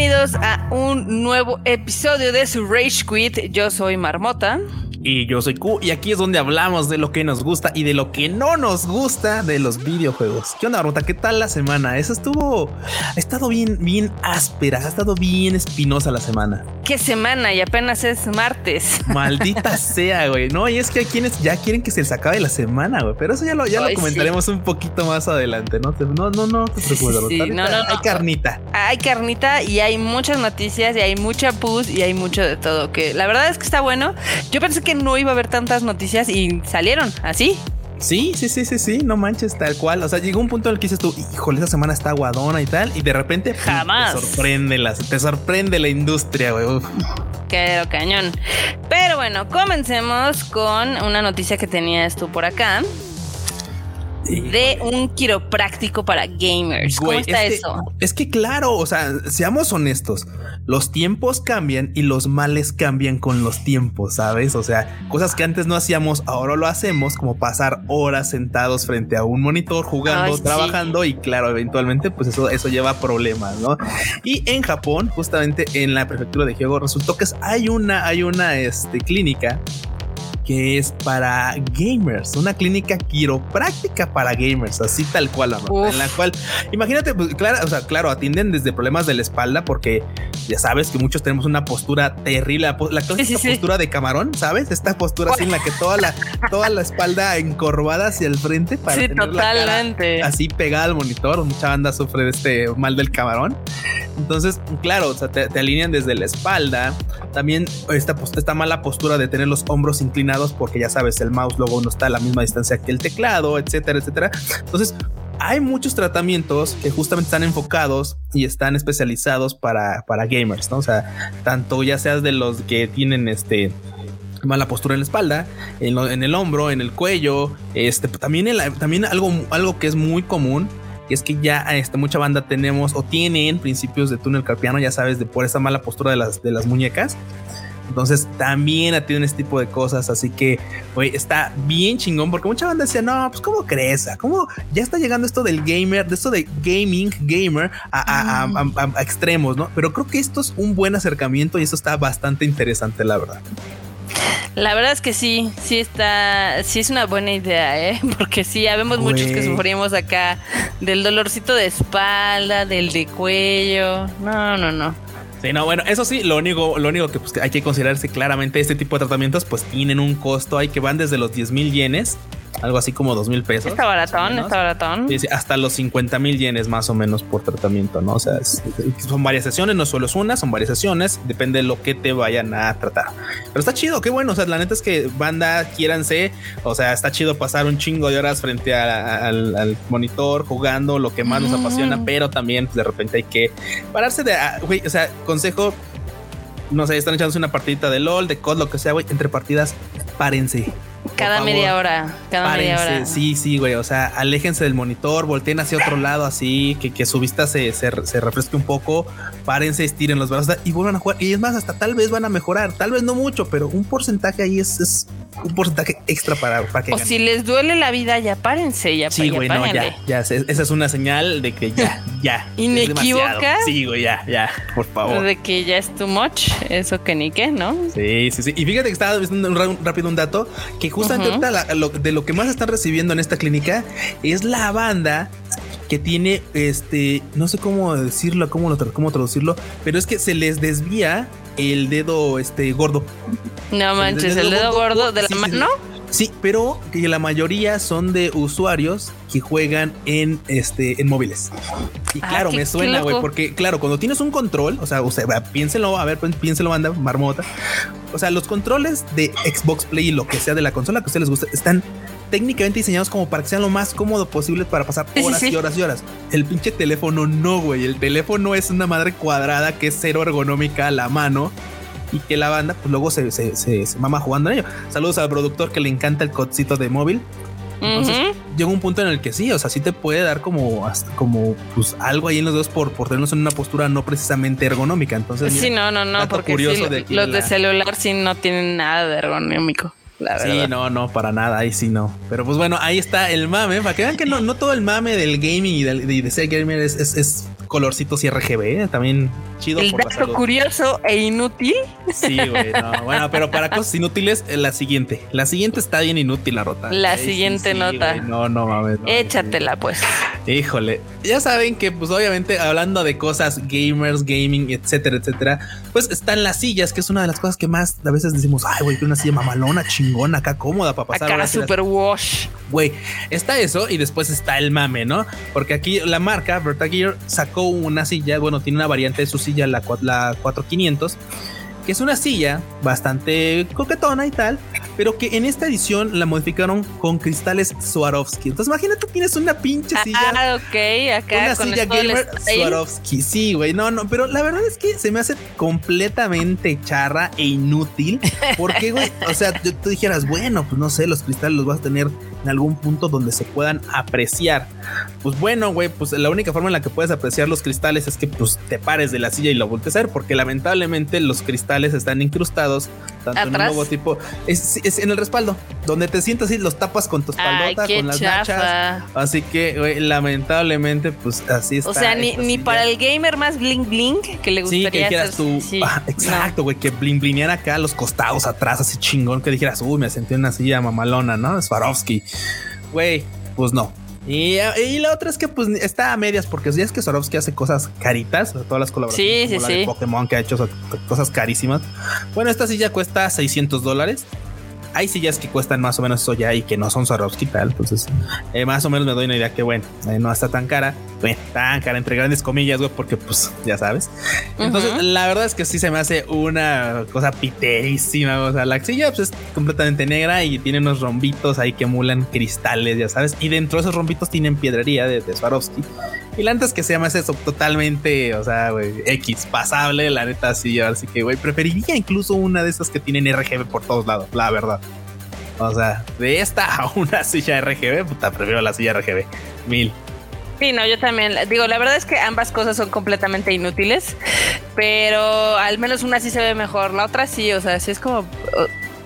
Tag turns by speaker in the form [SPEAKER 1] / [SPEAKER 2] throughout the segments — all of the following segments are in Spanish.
[SPEAKER 1] Bienvenidos a un nuevo episodio de su Rage Quit. Yo soy Marmota.
[SPEAKER 2] Y yo soy Q y aquí es donde hablamos de lo que nos gusta y de lo que no nos gusta de los videojuegos. ¿Qué onda, Rota? ¿Qué tal la semana? Eso estuvo, ha estado bien, bien áspera, ha estado bien espinosa la semana.
[SPEAKER 1] ¿Qué semana? Y apenas es martes.
[SPEAKER 2] Maldita sea, güey. No, y es que hay quienes ya quieren que se les acabe la semana, güey. Pero eso ya lo, ya lo comentaremos un poquito más adelante, ¿no? No, no, no, no, Hay carnita.
[SPEAKER 1] Hay carnita y hay muchas noticias y hay mucha pus y hay mucho de todo. Que la verdad es que está bueno. Yo pensé que no iba a haber tantas noticias y salieron así.
[SPEAKER 2] Sí, sí, sí, sí, sí, no manches, tal cual. O sea, llegó un punto en el que dices tú, híjole, esa semana está aguadona y tal, y de repente
[SPEAKER 1] jamás
[SPEAKER 2] te sorprende la, te sorprende la industria, güey.
[SPEAKER 1] Qué cañón. Pero bueno, comencemos con una noticia que tenías tú por acá de un quiropráctico para gamers. ¿Cómo está eso?
[SPEAKER 2] es que claro, o sea, seamos honestos, los tiempos cambian y los males cambian con los tiempos, ¿sabes? O sea, cosas que antes no hacíamos, ahora lo hacemos, como pasar horas sentados frente a un monitor jugando, trabajando y claro, eventualmente pues eso, eso lleva problemas, ¿no? Y en Japón, justamente en la prefectura de Hyogo, resultó que hay una, hay una este, clínica que es para gamers, una clínica quiropráctica para gamers, así tal cual, en la cual, imagínate, pues, claro, o sea, claro, atienden desde problemas de la espalda, porque ya sabes que muchos tenemos una postura terrible, la, postura de camarón, ¿sabes? Esta postura así en la que toda la, toda la espalda encorvada hacia el frente para
[SPEAKER 1] sí, totalmente.
[SPEAKER 2] así pegada al monitor. Mucha banda sufre de este mal del camarón. Entonces, claro, o sea, te, alinean desde la espalda. También esta, esta mala postura de tener los hombros inclinados porque ya sabes, el mouse luego no está a la misma distancia que el teclado, etcétera, etcétera. Entonces, hay muchos tratamientos que justamente están enfocados y están especializados para, para gamers, ¿no? O sea, tanto ya seas de los que tienen este mala postura en la espalda, en, el hombro, en el cuello, este, también, también algo, algo que es muy común es que ya este, mucha banda tenemos o tienen principios de túnel carpiano, ya sabes, de por esa mala postura de las, de las muñecas. Entonces también atienden este tipo de cosas. Así que, güey, está bien chingón porque mucha banda decía, no, pues cómo crees, cómo ya está llegando esto del gamer, de esto de gaming, gamer a, extremos, ¿no? Pero creo que esto es un buen acercamiento y esto está bastante interesante, la verdad.
[SPEAKER 1] La verdad es que sí, sí está, sí es una buena idea, ¿eh? Porque sí, habemos muchos que sufrimos acá del dolorcito de espalda, del de cuello. No, no, no.
[SPEAKER 2] Sí, no, bueno, eso sí, lo único, lo único que pues, hay que considerarse claramente este tipo de tratamientos, pues tienen un costo ahí que van desde los 10 mil yenes algo así como dos mil pesos.
[SPEAKER 1] Está baratón, está baratón.
[SPEAKER 2] hasta los 50 mil yenes más o menos por tratamiento, ¿no? O sea, son varias sesiones, no solo es una, son varias sesiones, depende de lo que te vayan a tratar. Pero está chido, qué bueno, o sea, la neta es que banda, quiéranse, o sea, está chido pasar un chingo de horas frente al, monitor jugando lo que más nos apasiona, pero también pues, de repente hay que pararse de, ah, güey, o sea, consejo, no sé, están echándose una partidita de LOL, de COD, lo que sea, güey, entre partidas, párense
[SPEAKER 1] cada media hora, cada media hora.
[SPEAKER 2] Sí, sí, güey. O sea, aléjense del monitor, volteen hacia otro lado así, que, que su vista se, se, refresque un poco, párense, estiren los brazos y vuelvan a jugar. Y es más, hasta tal vez van a mejorar, tal vez no mucho, pero un porcentaje ahí es, un porcentaje extra para, para que.
[SPEAKER 1] O si les duele la vida, ya párense, ya
[SPEAKER 2] Sí, güey, no, ya, ya. Esa es una señal de que ya, ya.
[SPEAKER 1] ¿Inequívoca?
[SPEAKER 2] Sí, güey, ya, ya, por favor.
[SPEAKER 1] De que ya es too much, eso que ni qué, ¿no?
[SPEAKER 2] Sí, sí, sí. Y fíjate que estaba viendo un, rápido un dato que justamente de lo que más están recibiendo en esta clínica es la banda que tiene este, no sé cómo decirlo, cómo, cómo traducirlo, pero es que se les desvía el dedo este gordo.
[SPEAKER 1] No manches, el dedo, gordo, de la mano.
[SPEAKER 2] Sí, pero que la mayoría son de usuarios que juegan en este en móviles. Y ah, claro, me suena, güey, porque claro, cuando tienes un control, o sea, o sea, piénselo, a ver, pues, piénselo, banda, marmota. O sea, los controles de Xbox Play y lo que sea de la consola que a ustedes les gusta están técnicamente diseñados como para que sean lo más cómodo posible para pasar horas y horas y horas. El pinche teléfono no, güey. El teléfono es una madre cuadrada que es cero ergonómica a la mano y que la banda pues luego se, se, se, mama jugando en ello. Saludos al productor que le encanta el codcito de móvil. Entonces llega un punto en el que sí, o sea, sí te puede dar como, como pues algo ahí en los dedos por, por tenerlos en una postura no precisamente ergonómica. Entonces,
[SPEAKER 1] sí, no, no, no, porque los de celular sí no tienen nada de ergonómico.
[SPEAKER 2] Sí, no, no, para nada, ahí sí no. Pero pues bueno, ahí está el mame, para que vean que no, no todo el mame del gaming y de, de, ser gamer es, es, colorcitos y RGB, también chido.
[SPEAKER 1] El dato curioso e inútil.
[SPEAKER 2] Sí, güey. bueno, pero para cosas inútiles, eh, la siguiente. La siguiente está bien inútil, la rota.
[SPEAKER 1] La siguiente nota.
[SPEAKER 2] no, no mames.
[SPEAKER 1] Échatela, pues.
[SPEAKER 2] Híjole. Ya saben que, pues, obviamente, hablando de cosas gamers, gaming, etcétera, etcétera, pues están las sillas, que es una de las cosas que más a veces decimos, ay, güey, una silla mamalona, chingona, acá cómoda para pasar.
[SPEAKER 1] Acá super wash.
[SPEAKER 2] Güey, está eso y después está el mame, ¿no? Porque aquí la marca Verta Gear sacó una silla, bueno, tiene una variante de su silla, la, la 4500 que es una silla bastante coquetona y tal, pero que en esta edición la modificaron con cristales Swarovski. Entonces imagínate tienes una pinche
[SPEAKER 1] ah,
[SPEAKER 2] silla.
[SPEAKER 1] Ah, ok, acá.
[SPEAKER 2] Una silla gamer Swarovski. Sí, güey, no, no, pero la verdad es que se me hace completamente charra e inútil. Porque, güey, o sea, tú dijeras, bueno, pues no sé, los cristales los vas a tener en algún punto donde se puedan apreciar. Pues bueno, güey, pues la única forma en la que puedes apreciar los cristales es que pues te pares de la silla y lo voltees a ver, porque lamentablemente los cristales están incrustados tanto en un logotipo, es, es, en el respaldo, donde te sientas y los tapas con tu espaldota, con las nachas. Así que, güey, lamentablemente, pues así está.
[SPEAKER 1] O sea, ni, ni para el gamer más bling bling que le gustaría.
[SPEAKER 2] Sí, que dijeras tú, ah, exacto, güey, que bling blingeara acá los costados atrás, así chingón, que dijeras, uy, me sentí en una silla mamalona, ¿no? Swarovski. Güey, pues no. Y, la otra es que pues está a medias porque si es que Swarovski hace cosas caritas, todas las colaboraciones
[SPEAKER 1] sí, sí,
[SPEAKER 2] de Pokémon que ha hecho cosas carísimas. Bueno, esta silla cuesta 600 dólares hay sillas que cuestan más o menos eso ya y que no son Swarovski tal. Entonces, eh, más o menos me doy una idea que, bueno, eh, no está tan cara. Bueno, tan cara, entre grandes comillas, güey, porque pues ya sabes. Entonces, la verdad es que sí se me hace una cosa piterísima. O sea, la silla pues, es completamente negra y tiene unos rombitos ahí que emulan cristales, ya sabes. Y dentro de esos rombitos tienen piedrería de, de Swarovski. Y la antes que se llama eso totalmente, o sea, güey, X, pasable, la neta, sí. Así que, güey, preferiría incluso una de esas que tienen RGB por todos lados, la verdad. O sea, de esta a una silla RGB, puta, prefiero la silla RGB. Mil.
[SPEAKER 1] Sí, no, yo también. Digo, la verdad es que ambas cosas son completamente inútiles, pero al menos una sí se ve mejor. La otra sí, o sea, sí es como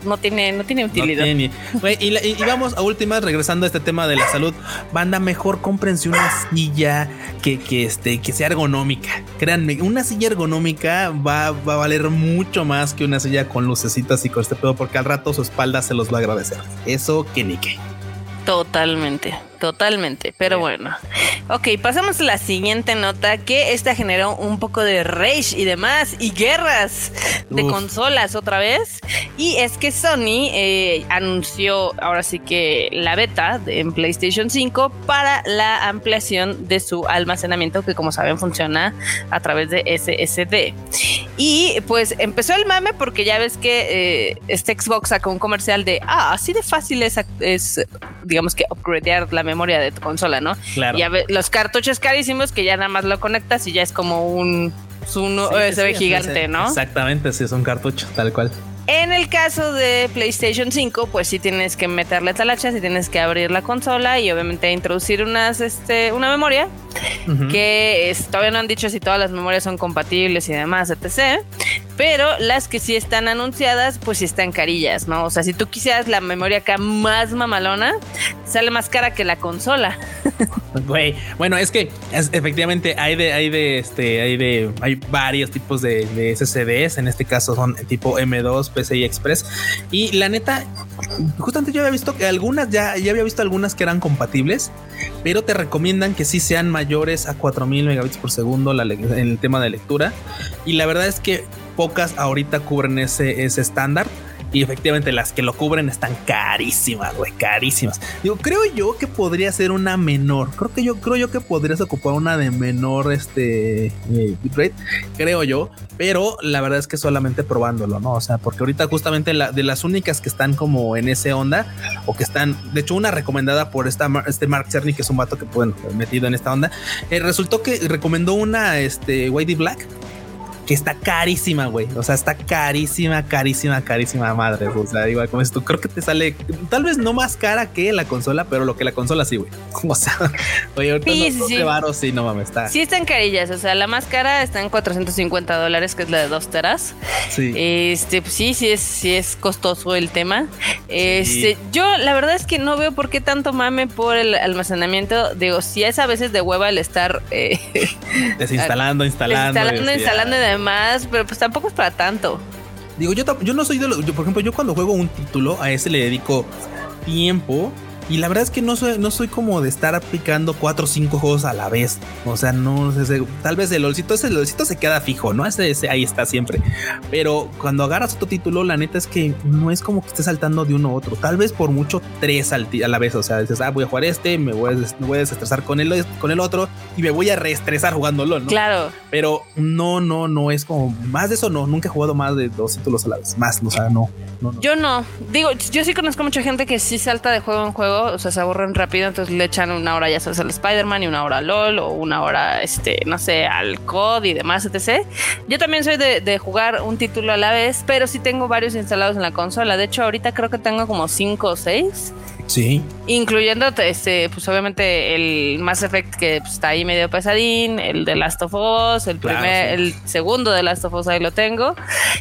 [SPEAKER 1] no tiene, no tiene utilidad. y,
[SPEAKER 2] vamos a últimas, regresando a este tema de la salud. Banda, mejor cómprense una silla que, que, este, que sea ergonómica. Créanme, una silla ergonómica va, va a valer mucho más que una silla con lucecitas y con este pedo, porque al rato su espalda se los va a agradecer. Eso que ni qué.
[SPEAKER 1] Totalmente, totalmente. Pero bueno. Ok, pasamos a la siguiente nota que esta generó un poco de rage y demás y guerras de consolas otra vez. Y es que Sony eh, anunció ahora sí que la beta en PlayStation 5 para la ampliación de su almacenamiento que como saben funciona a través de SSD. Y pues empezó el mame porque ya ves que eh, este Xbox sacó un comercial de, ah, así de fácil es, es digamos que upgradear la memoria de tu consola, ¿no?
[SPEAKER 2] Claro.
[SPEAKER 1] Ya los cartuchos carísimos que ya nada más lo conectas y ya es como un, un USB gigante, ¿no?
[SPEAKER 2] Exactamente, sí, es un cartucho, tal cual.
[SPEAKER 1] En el caso de PlayStation 5, pues sí tienes que meterle talachas y tienes que abrir la consola y obviamente introducir unas, este, una memoria que todavía no han dicho si todas las memorias son compatibles y demás, etc. Pero las que sí están anunciadas, pues sí están carillas, ¿no? O sea, si tú quisieras la memoria acá más mamalona, sale más cara que la consola.
[SPEAKER 2] Güey, bueno, es que efectivamente hay de, hay de, este, hay de, hay varios tipos de, de SSDs. En este caso son tipo M2, PCI Express. Y la neta, justamente yo había visto que algunas ya, ya había visto algunas que eran compatibles, pero te recomiendan que sí sean mayores a 4000 megabits por segundo en el tema de lectura. Y la verdad es que pocas ahorita cubren ese, ese estándar. Y efectivamente las que lo cubren están carísimas, güey, carísimas. Digo, creo yo que podría ser una menor. Creo que yo creo yo que podrías ocupar una de menor este eh, creo yo, pero la verdad es que solamente probándolo, ¿no? O sea, porque ahorita justamente la, de las únicas que están como en ese onda o que están, de hecho una recomendada por esta este Mark Cerny que es un vato que pueden metido en esta onda, eh, resultó que recomendó una este Whitey Black que está carísima, güey. O sea, está carísima, carísima, carísima madre. O sea, igual como esto, creo que te sale tal vez no más cara que la consola, pero lo que la consola sí, güey. O sea, oye, ahorita sí, no, sí, sí. sí, no mames, está.
[SPEAKER 1] Sí, están carillas. O sea, la más cara está en 450 dólares, que es la de dos teras. Sí. Este, pues sí, sí es, sí es costoso el tema. Este, yo la verdad es que no veo por qué tanto mame por el almacenamiento. Digo, si es a veces de hueva el estar
[SPEAKER 2] eh, desinstalando, instalando.
[SPEAKER 1] Instalando, instalando demás, pero pues tampoco es para tanto.
[SPEAKER 2] Digo, yo, yo no soy de los. por ejemplo, yo cuando juego un título, a ese le dedico tiempo y la verdad es que no soy, no soy como de estar aplicando cuatro o cinco juegos a la vez. O sea, no sé, tal vez el LOLcito, ese LOLcito se queda fijo, ¿no? Ese, ese, ahí está siempre. Pero cuando agarras otro título, la neta es que no es como que estés saltando de uno a otro. Tal vez por mucho tres a la vez. O sea, dices, ah, voy a jugar este, me voy a, voy a desestresar con el, con el otro y me voy a reestresar jugándolo, ¿no?
[SPEAKER 1] Claro.
[SPEAKER 2] Pero no, no, no es como más de eso, no. Nunca he jugado más de dos títulos a la vez. Más, o sea, no.
[SPEAKER 1] Yo no. Digo, yo sí conozco mucha gente que sí salta de juego en juego, o sea, se aburren rápido, entonces le echan una hora ya sabes al Spider-Man y una hora al LOL o una hora, este, no sé, al COD y demás, etc. Yo también soy de, de, jugar un título a la vez, pero sí tengo varios instalados en la consola. De hecho, ahorita creo que tengo como cinco o seis.
[SPEAKER 2] Sí.
[SPEAKER 1] Incluyendo, este, pues obviamente el Mass Effect que pues, está ahí medio pesadín, el de Last of Us, el primer, el segundo de Last of Us ahí lo tengo.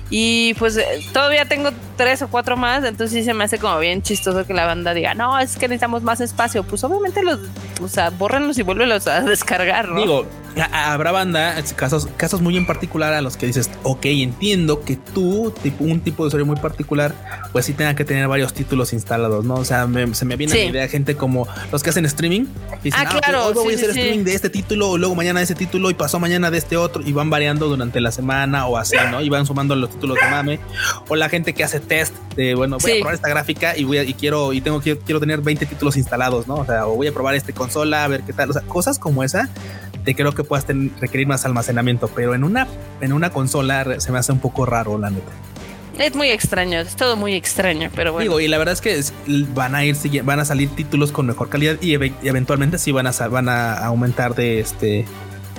[SPEAKER 1] Y pues eh, todavía tengo tres o cuatro más, entonces sí se me hace como bien chistoso que la banda diga, no, es que necesitamos más espacio. Pues obviamente los, o sea, bórrenlos y vuélvelos a descargar, ¿no?
[SPEAKER 2] Digo, habrá banda, casos, casos muy en particular a los que dices, ok, entiendo que tú, tipo, un tipo de usuario muy particular, pues sí tenga que tener varios títulos instalados, ¿no? O sea, se me viene la idea gente como los que hacen streaming.
[SPEAKER 1] Dicen, ah, claro.
[SPEAKER 2] hoy voy a hacer streaming de este título, luego mañana de ese título, y pasó mañana de este otro, y van variando durante la semana o así, ¿no? Y van sumando los títulos de mame. O la gente que hace test de, bueno, voy a probar esta gráfica y voy a, y quiero, y tengo que quiero tener 20 títulos instalados, ¿no? O sea, o voy a probar este consola, a ver qué tal. O sea, cosas como esa te creo que puedas requerir más almacenamiento, pero en una, en una consola se me hace un poco raro, la neta.
[SPEAKER 1] Es muy extraño, es todo muy extraño, pero bueno.
[SPEAKER 2] Digo, y la verdad es que van a ir, van a salir títulos con mejor calidad y, eventualmente sí van a, van a aumentar de este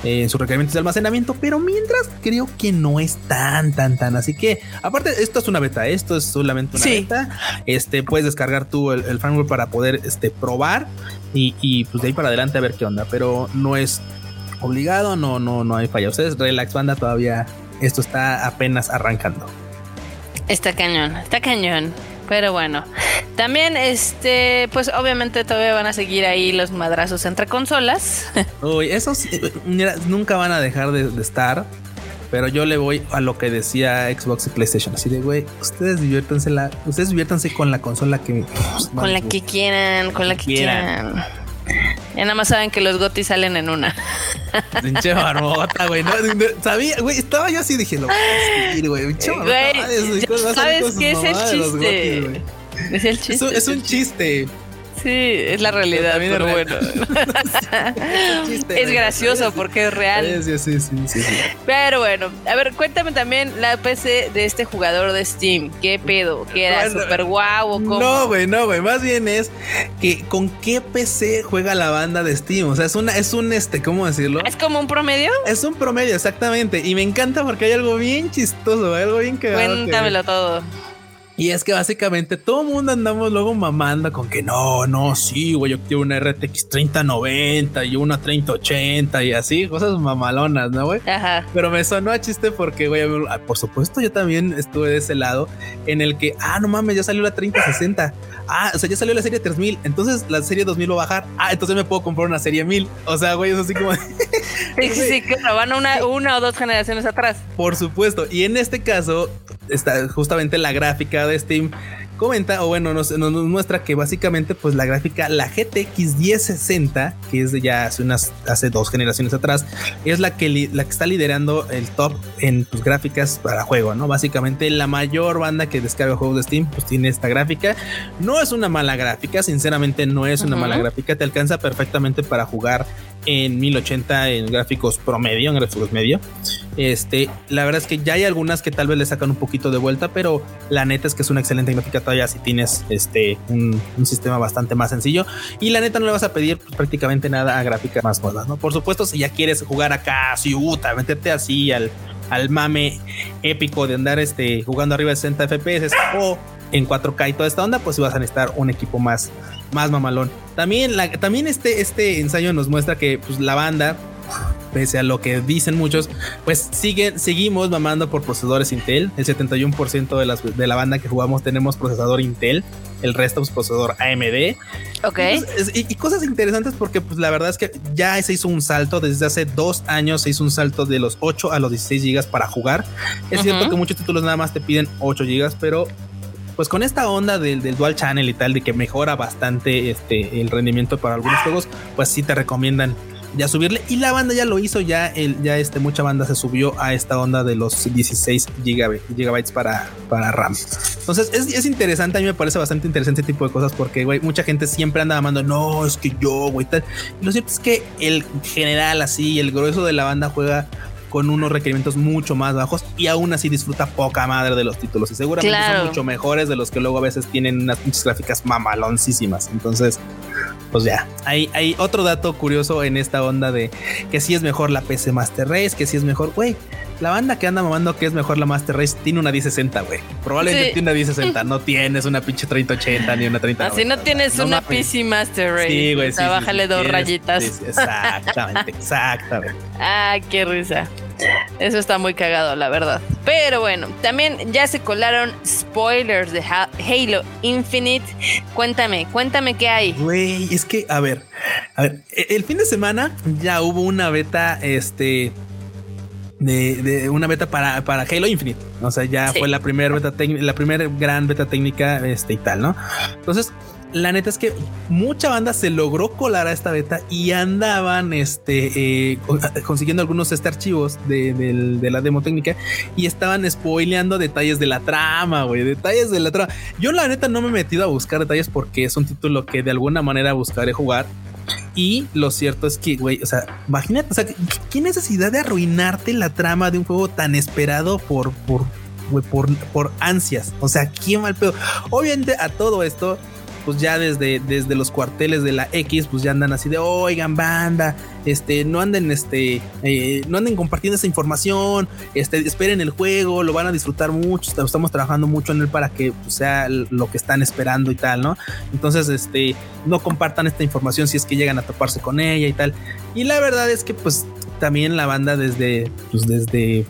[SPEAKER 2] en sus requerimientos de almacenamiento, pero mientras creo que no es tan, tan, tan. Así que, aparte, esto es una beta, esto es solamente una beta. Este puedes descargar tú el, el firmware para poder este, probar y, y, pues de ahí para adelante a ver qué onda, pero no es obligado, no, no, no hay falla. Ustedes, relax, banda, todavía esto está apenas arrancando.
[SPEAKER 1] Está cañón, está cañón. Pero bueno, también este, pues obviamente todavía van a seguir ahí los madrazos entre consolas.
[SPEAKER 2] Uy, esos mira, nunca van a dejar de, estar. Pero yo le voy a lo que decía Xbox y PlayStation. Así de, güey, ustedes diviértanse, la, ustedes diviértanse con la consola que...
[SPEAKER 1] con la que quieran, con la que quieran. Ya nada más saben que los gotis salen en una.
[SPEAKER 2] Pinche güey. No, sabía, güey, estaba yo así dije, lo voy a decir, güey. Pinche.
[SPEAKER 1] ¿Sabes qué es el chiste? es el chiste.
[SPEAKER 2] es un chiste.
[SPEAKER 1] Sí, es la realidad, pero bueno. es gracioso porque es real.
[SPEAKER 2] Sí, sí, sí, sí,
[SPEAKER 1] Pero bueno, a ver, cuéntame también la PC de este jugador de Steam. ¿Qué pedo? ¿Qué era? ¿Super guau o cómo?
[SPEAKER 2] No, güey, no, güey. Más bien es que con qué PC juega la banda de Steam. O sea, es una, es un este, ¿cómo decirlo?
[SPEAKER 1] ¿Es como un promedio?
[SPEAKER 2] Es un promedio, exactamente. Y me encanta porque hay algo bien chistoso, algo bien que.
[SPEAKER 1] Cuéntamelo todo.
[SPEAKER 2] Y es que básicamente todo el mundo andamos luego mamando con que no, no, sí, güey, yo quiero una RTX 3090 y una 3080 y así, cosas mamalonas, ¿no, güey? Ajá. Pero me sonó a chiste porque, güey, ah, por supuesto yo también estuve de ese lado en el que, ah, no mames, ya salió la 3060. Ah, o sea, ya salió la serie 3000. Entonces la serie 2000 va a bajar. Ah, entonces me puedo comprar una serie 1000. O sea, güey, es así como...
[SPEAKER 1] sí, sí, sí, claro, van una, una o dos generaciones atrás.
[SPEAKER 2] Por supuesto. Y en este caso, está justamente la gráfica de Steam comenta o bueno nos, nos, muestra que básicamente pues la gráfica la GTX 1060 que es de ya hace unas hace dos generaciones atrás es la que la que está liderando el top en tus gráficas para juego no básicamente la mayor banda que descarga juegos de Steam pues tiene esta gráfica. No es una mala gráfica sinceramente no es una mala gráfica te alcanza perfectamente para jugar en 1080 en gráficos promedio, en gráficos medio. Este, la verdad es que ya hay algunas que tal vez le sacan un poquito de vuelta, pero la neta es que es una excelente gráfica todavía si tienes este un, sistema bastante más sencillo y la neta no le vas a pedir pues, prácticamente nada a gráficas más modernas, ¿no? Por supuesto, si ya quieres jugar acá, si meterte así al al mame épico de andar este, jugando arriba de 60 FPS o en 4K y toda esta onda, pues vas a necesitar un equipo más, más mamalón. También, la, también este, este ensayo nos muestra que pues, la banda pese a lo que dicen muchos, pues sigue, seguimos mamando por procesadores Intel. El 71% de, las, de la banda que jugamos tenemos procesador Intel, el resto es pues, procesador AMD.
[SPEAKER 1] Ok.
[SPEAKER 2] Y, cosas interesantes porque pues la verdad es que ya se hizo un salto desde hace dos años, se hizo un salto de los 8 a los 16 gigas para jugar. Es cierto que muchos títulos nada más te piden 8 gigas, pero pues con esta onda del, del, dual channel y tal de que mejora bastante este el rendimiento para algunos juegos pues sí te recomiendan ya subirle. Y la banda ya lo hizo ya el ya este mucha banda se subió a esta onda de los 16 gigabytes para para RAM. Entonces es, interesante a mí me parece bastante interesante este tipo de cosas porque güey mucha gente siempre anda amando no es que yo güey tal. Lo cierto es que el general así el grueso de la banda juega con unos requerimientos mucho más bajos y aún así disfruta poca madre de los títulos y seguramente son mucho mejores de los que luego a veces tienen unas pinches gráficas mamaloncísimas. Entonces, pues ya, hay, hay otro dato curioso en esta onda de que si es mejor la PC Master Race, que si es mejor, güey. La banda que anda mamando que es mejor la Master Race tiene una 1060, güey. Probablemente tiene una 1060. No tienes una pinche 3080 ni una 30.
[SPEAKER 1] Así no tienes una PC Master Race. Sí, güey. O sea, bájale dos rayitas.
[SPEAKER 2] exactamente, exactamente.
[SPEAKER 1] ah, qué risa. Eso está muy cagado, la verdad. Pero bueno, también ya se colaron spoilers de Halo Infinite. Cuéntame, cuéntame qué hay.
[SPEAKER 2] Güey, es que, a ver, a ver, e-, el fin de semana ya hubo una beta, este, de, una beta para, para Halo Infinite. O sea, ya fue la primera beta técnica, la primera gran beta técnica, este y tal, ¿no? Entonces, la neta es que mucha banda se logró colar a esta beta y andaban este, eh, consiguiendo algunos este archivos de, la demo técnica y estaban spoileando detalles de la trama, güey, detalles de la trama. Yo la neta no me he metido a buscar detalles porque es un título que de alguna manera buscaré jugar. Y lo cierto es que, güey, o sea, imagínate, o sea, ¿qué necesidad de arruinarte la trama de un juego tan esperado por, por, por, por ansias? O sea, ¿quién mal pedo? Obviamente a todo esto pues ya desde, desde los cuarteles de la X, pues ya andan así de, oigan, banda, este, no anden, este, eh, no anden compartiendo esa información, este, esperen el juego, lo van a disfrutar mucho, estamos trabajando mucho en él para que pues, sea lo que están esperando y tal, ¿no? Entonces, este, no compartan esta información si es que llegan a toparse con ella y tal. Y la verdad es que, pues, también la banda desde, pues, desde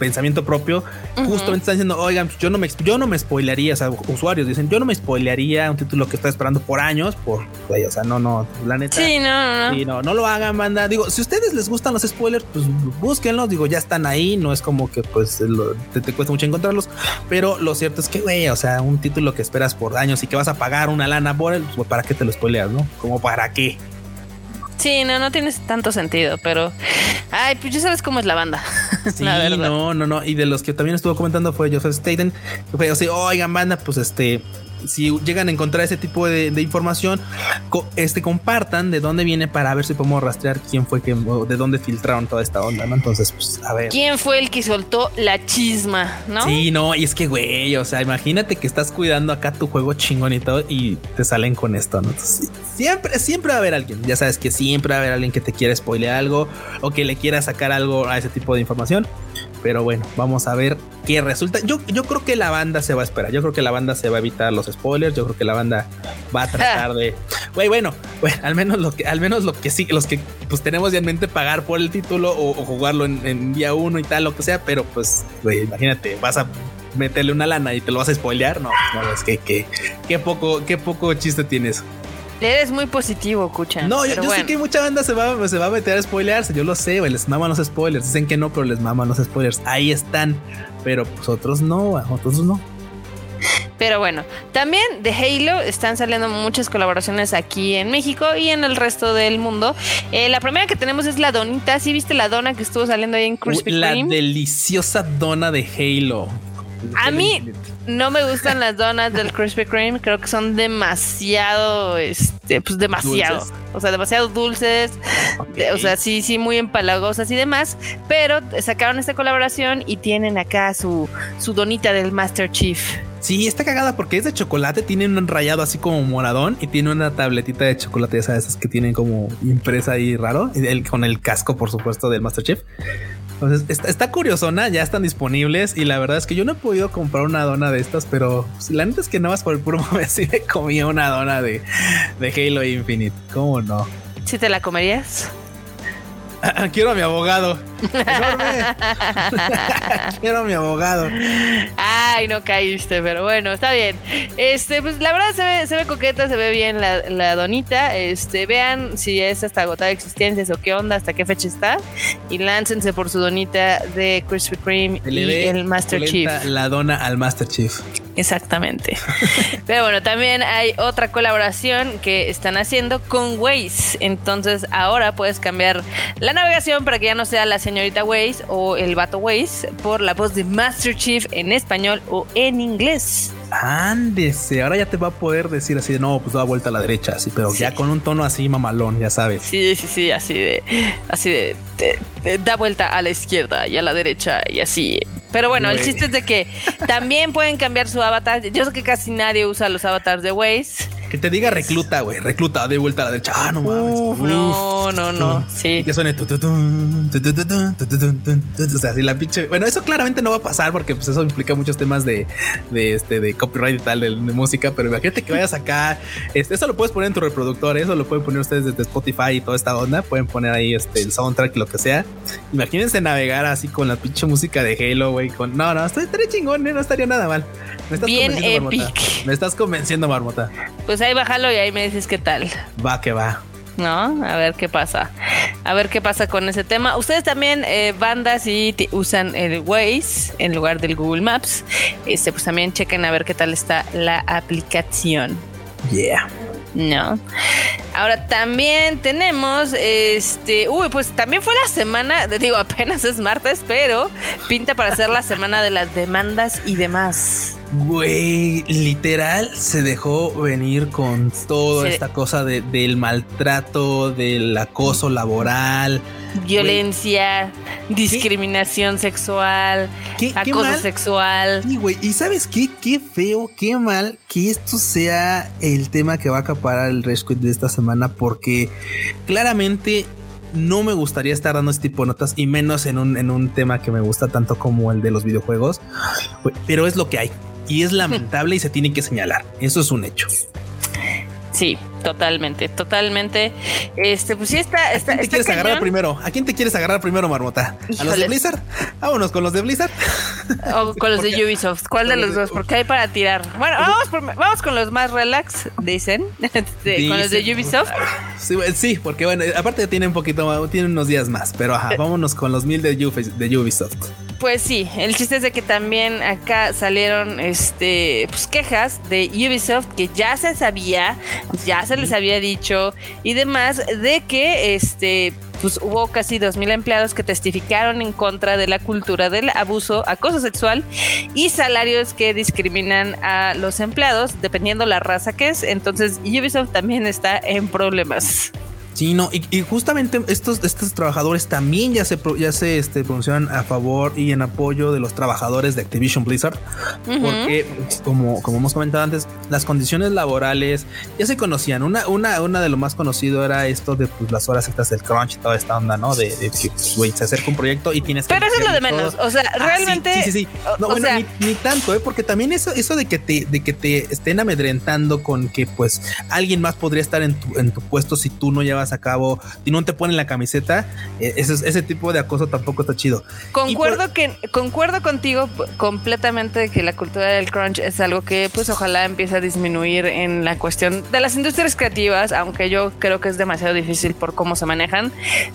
[SPEAKER 2] pensamiento propio, justamente están diciendo, oigan, pues, yo no me yo no me spoilearía, o sea, usuarios dicen, yo no me spoilearía un título que estoy esperando por años, por, o sea, no, no, la neta.
[SPEAKER 1] Sí, no,
[SPEAKER 2] no. no, no lo hagan, banda. Digo, si ustedes les gustan los spoilers, pues búsquenlos, digo, ya están ahí, no es como que pues te, cuesta mucho encontrarlos, pero lo cierto es que, güey, o sea, un título que esperas por años y que vas a pagar una lana por él, pues para qué te lo spoileas, ¿no? Como para qué.
[SPEAKER 1] Sí, no, no tienes tanto sentido, pero. Ay, pues ya sabes cómo es la banda.
[SPEAKER 2] Sí, no, no, no. Y de los que también estuvo comentando fue Joseph Staten, que fue, sea, oigan, banda, pues este, si llegan a encontrar ese tipo de, información, este compartan de dónde viene para ver si podemos rastrear quién fue que de dónde filtraron toda esta onda, ¿no? Entonces, pues a ver.
[SPEAKER 1] ¿Quién fue el que soltó la chisma, no?
[SPEAKER 2] Sí, no, y es que güey, o sea, imagínate que estás cuidando acá tu juego chingón y todo y te salen con esto, ¿no? siempre, siempre va a haber alguien, ya sabes que siempre va a haber alguien que te quiera spoilear algo o que le quiera sacar algo a ese tipo de información. Pero bueno, vamos a ver qué resulta. Yo, yo creo que la banda se va a esperar. Yo creo que la banda se va a evitar los spoilers. Yo creo que la banda va a tratar de. Güey, bueno, bueno, al menos lo que, al menos lo que sí, los que pues tenemos ya en mente pagar por el título o, jugarlo en, día uno y tal, lo que sea. Pero pues, güey, imagínate, vas a meterle una lana y te lo vas a spoilear. No, no, es que, que, qué poco, qué poco chiste tienes.
[SPEAKER 1] Eres muy positivo, Kuchan.
[SPEAKER 2] No, yo, sé que mucha banda se va, se va a meter a spoilearse. Yo lo sé, güey. Les maman los spoilers. Dicen que no, pero les maman los spoilers. Ahí están. Pero pues otros no, otros no.
[SPEAKER 1] Pero bueno, también de Halo están saliendo muchas colaboraciones aquí en México y en el resto del mundo. Eh, la primera que tenemos es la donita. ¿Sí viste la dona que estuvo saliendo ahí en Krispy
[SPEAKER 2] Kreme? La deliciosa dona de Halo.
[SPEAKER 1] A mí no me gustan las donas del Krispy Kreme, creo que son demasiado, este, pues demasiado, o sea, demasiado dulces, o sea, sí, sí, muy empalagosas y demás, pero sacaron esta colaboración y tienen acá su, su donita del Master Chief.
[SPEAKER 2] Sí, está cagada porque es de chocolate, tiene un rayado así como moradón y tiene una tabletita de chocolate, esas que tienen como impresa ahí raro, con el casco, por supuesto, del Master Chief. Entonces, está, curiosona, ya están disponibles y la verdad es que yo no he podido comprar una dona de estas, pero la neta es que nada más por el puro momento sí me comía una dona de, de Halo Infinite. ¿Cómo no?
[SPEAKER 1] ¿Si te la comerías?
[SPEAKER 2] Quiero a mi abogado. Quiero a mi abogado.
[SPEAKER 1] Ay, no caíste, pero bueno, está bien. Este, pues la verdad se ve, se ve coqueta, se ve bien la, donita. Este, vean si es hasta agotada existencias o qué onda, hasta qué fecha está. Y láncense por su donita de Krispy Kreme y el Master Chief.
[SPEAKER 2] La dona al Master Chief.
[SPEAKER 1] Exactamente. Pero bueno, también hay otra colaboración que están haciendo con Waze. Entonces ahora puedes cambiar la navegación para que ya no sea la señorita Waze o el vato Waze por la voz de Master Chief en español o en inglés.
[SPEAKER 2] Ándese, ahora ya te va a poder decir así de no, pues da vuelta a la derecha, así, pero ya con un tono así mamalón, ya sabes.
[SPEAKER 1] Sí, sí, sí, así de, así de, da vuelta a la izquierda y a la derecha y así. Pero bueno, el chiste es de que también pueden cambiar su avatar. Yo sé que casi nadie usa los avatars de Waze.
[SPEAKER 2] Que te diga recluta, güey. Recluta de vuelta a la derecha. Ah, no mames.
[SPEAKER 1] no, no, no. Sí.
[SPEAKER 2] Que suene. O sea, si la pinche. Bueno, eso claramente no va a pasar porque pues eso implica muchos temas de, de este de copyright y tal de, música. Pero imagínate que vayas acá. Este, eso lo puedes poner en tu reproductor. Eso lo pueden poner ustedes desde Spotify y toda esta onda. Pueden poner ahí este el soundtrack, lo que sea. Imagínense navegar así con la pinche música de Halo, güey. Con no, no, estaría chingón, ¿eh? no estaría nada mal.
[SPEAKER 1] Bien epic.
[SPEAKER 2] Me estás convenciendo, Marmota.
[SPEAKER 1] Pues ahí bájalo y ahí me dices qué tal.
[SPEAKER 2] Va que va.
[SPEAKER 1] ¿no? A ver qué pasa. A ver qué pasa con ese tema. Ustedes también, eh, bandas, y usan el Waze en lugar del Google Maps. Este, pues también chequen a ver qué tal está la aplicación.
[SPEAKER 2] Yeah.
[SPEAKER 1] No. Ahora también tenemos este. Uy, pues también fue la semana. Digo, apenas es martes, pero pinta para ser la semana de las demandas y demás.
[SPEAKER 2] Güey, literal se dejó venir con toda esta cosa del maltrato, del acoso laboral.
[SPEAKER 1] Violencia, discriminación sexual, acoso sexual.
[SPEAKER 2] Y güey, ¿y sabes qué? Qué feo, qué mal que esto sea el tema que va a acaparar el rescue de esta semana, porque claramente no me gustaría estar dando este tipo de notas y menos en un, en un tema que me gusta tanto como el de los videojuegos, pero es lo que hay y es lamentable y se tiene que señalar. Eso es un hecho.
[SPEAKER 1] Sí, totalmente, totalmente. Este, pues sí está.
[SPEAKER 2] está ¿A quién te quieres agarrar primero? ¿A quién te quieres agarrar primero, Marmota? ¿A los de Blizzard? Vámonos con los de Blizzard.
[SPEAKER 1] O con los de Ubisoft. ¿Cuál de los dos? Porque hay para tirar. Bueno, vamos, vamos con los más relax, dicen. Este, con los de Ubisoft.
[SPEAKER 2] Sí, porque bueno, aparte tiene un poquito, tiene unos días más, pero ajá, vámonos con los mil de Ubisoft.
[SPEAKER 1] Pues sí, el chiste es de que también acá salieron este pues quejas de Ubisoft que ya se sabía, ya se les había dicho y demás de que este pues hubo casi 2.000 empleados que testificaron en contra de la cultura del abuso, acoso sexual y salarios que discriminan a los empleados dependiendo la raza que es. Entonces Ubisoft también está en problemas.
[SPEAKER 2] Sí, no, y, justamente estos, estos trabajadores también ya se, ya se este, pronunciaron a favor y en apoyo de los trabajadores de Activision Blizzard, porque como, como hemos comentado antes, las condiciones laborales ya se conocían. Una, una, una de lo más conocido era esto de pues, las horas estas del crunch y toda esta onda, ¿no? De, que pues, se acerca un proyecto y tienes
[SPEAKER 1] que. Pero eso es lo de menos. O sea, ah, realmente.
[SPEAKER 2] sí, sí, sí, No, bueno, ni, tanto, ¿eh? Porque también eso, eso de que te, de que te estén amedrentando con que pues alguien más podría estar en tu, en tu puesto si tú no llevas a cabo y no te ponen la camiseta, eh, ese, ese tipo de acoso tampoco está chido.
[SPEAKER 1] Concuerdo que concuerdo contigo completamente que la cultura del crunch es algo que pues ojalá empiece a disminuir en la cuestión de las industrias creativas, aunque yo creo que es demasiado difícil por cómo se manejan,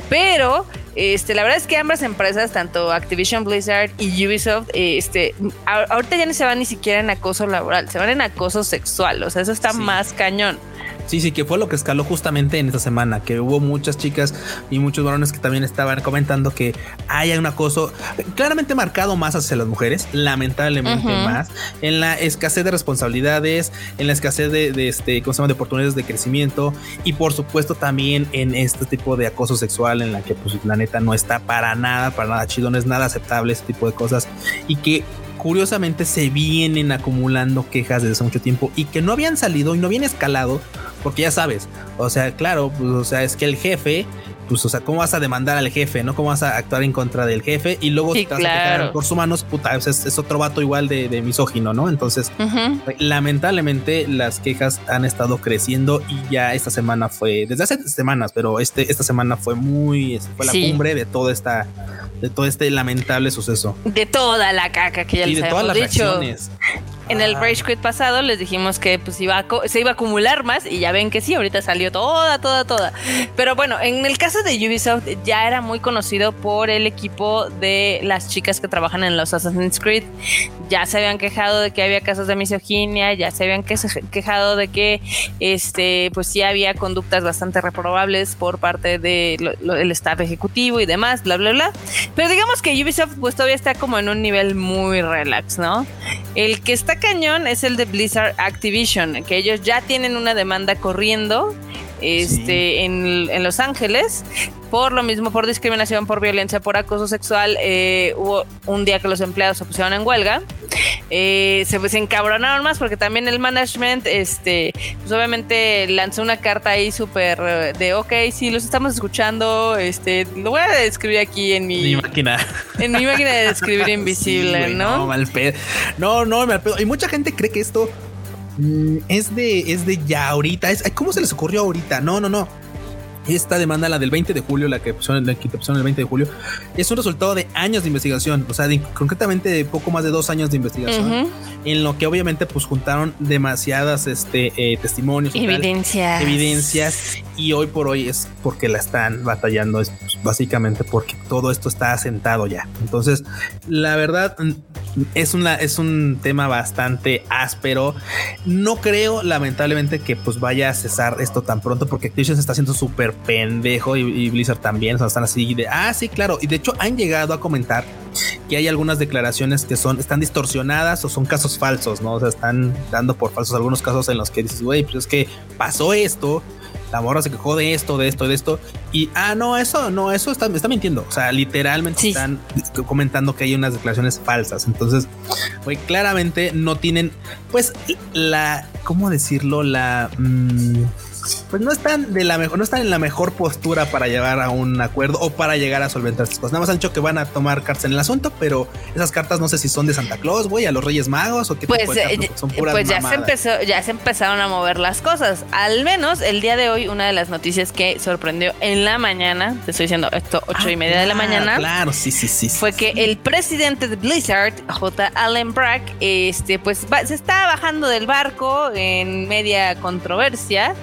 [SPEAKER 1] pero este, la verdad es que ambas empresas, tanto Activision Blizzard y Ubisoft, este, ahorita ya no se van ni siquiera en acoso laboral, se van en acoso sexual, o sea, eso está más cañón.
[SPEAKER 2] Sí, sí, que fue lo que escaló justamente en esta semana, que hubo muchas chicas y muchos varones que también estaban comentando que hay un acoso claramente marcado más hacia las mujeres, lamentablemente más, en la escasez de responsabilidades, en la escasez de, este, ¿cómo se llama? de oportunidades de crecimiento y por supuesto también en este tipo de acoso sexual en la que pues la neta no está para nada, para nada chido, no es nada aceptable este tipo de cosas y que curiosamente se vienen acumulando quejas desde hace mucho tiempo y que no habían salido y no habían escalado, porque ya sabes, o sea, claro, pues, o sea, es que el jefe pues, o sea, ¿cómo vas a demandar al jefe, no? ¿Cómo vas a actuar en contra del jefe? Y luego
[SPEAKER 1] sí,
[SPEAKER 2] te vas a por humanos, puta, es, otro vato igual de, de misógino, ¿no? Entonces, lamentablemente las quejas han estado creciendo y ya esta semana fue, desde hace semanas, pero este, esta semana fue muy, fue la cumbre de toda esta, de todo este lamentable suceso.
[SPEAKER 1] De toda la caca que ya les de todas las dicho. En el Rage Quit pasado les dijimos que pues iba se iba a acumular más y ya ven que sí, ahorita salió toda, toda, toda. Pero bueno, en el caso de Ubisoft ya era muy conocido por el equipo de las chicas que trabajan en los Assassin's Creed. Ya se habían quejado de que había casos de misoginia, ya se habían quejado de que este pues sí había conductas bastante reprobables por parte del de staff ejecutivo y demás, bla bla bla. Pero digamos que Ubisoft pues todavía está como en un nivel muy relax, ¿no? El que está cañón es el de Blizzard Activision, que ellos ya tienen una demanda corriendo este, en, Los Ángeles por lo mismo, por discriminación, por violencia, por acoso sexual. Eh, hubo un día que los empleados se pusieron en huelga. Eh, se, pues, encabronaron más porque también el management, este, pues obviamente lanzó una carta ahí súper eh, de, ok, sí, los estamos escuchando, este, lo voy a describir aquí en mi,
[SPEAKER 2] máquina.
[SPEAKER 1] En mi máquina de describir invisible, ¿no?
[SPEAKER 2] No, mal pedo. No, no, mal pedo. Y mucha gente cree que esto Mm, es de, es de ya ahorita. Es, ¿Cómo se les ocurrió ahorita? No, no, no. Esta demanda, la del 20 de julio, la que pusieron, la que pusieron el 20 de julio, es un resultado de años de investigación, o sea, concretamente de poco más de dos años de investigación, en lo que obviamente pues juntaron demasiadas este, eh, testimonios,
[SPEAKER 1] evidencias,
[SPEAKER 2] evidencias, y hoy por hoy es porque la están batallando, es pues, básicamente porque todo esto está asentado ya. Entonces, la verdad mm, es una es un tema bastante áspero. No creo, lamentablemente, que pues vaya a cesar esto tan pronto, porque Activision se está haciendo súper pendejo y, Blizzard también. O sea, están así de ah, sí, claro. Y de hecho han llegado a comentar que hay algunas declaraciones que son están distorsionadas o son casos falsos, no? O sea, están dando por falsos algunos casos en los que dices, güey, pues es que pasó esto la morra se quejó de esto, de esto, de esto. Y, ah, no, eso, no, eso está, está mintiendo. O sea, literalmente están comentando que hay unas declaraciones falsas. Entonces, güey, claramente no tienen, pues, la, ¿cómo decirlo? La... Mm, pues no están de la mejor, no están en la mejor postura para llegar a un acuerdo o para llegar a solventar estas cosas. Nada más han dicho que van a tomar cartas en el asunto, pero esas cartas no sé si son de Santa Claus, güey, a los Reyes Magos o qué
[SPEAKER 1] pues, eh, son puras Pues ya se empezó, ya se empezaron a mover las cosas. Al menos el día de hoy, una de las noticias que sorprendió en la mañana, te estoy diciendo esto, ocho y ah, media de la mañana.
[SPEAKER 2] Claro, sí, sí, sí.
[SPEAKER 1] Fue que el presidente de Blizzard, J. Allen Brack, este, pues se está bajando del barco en media controversia.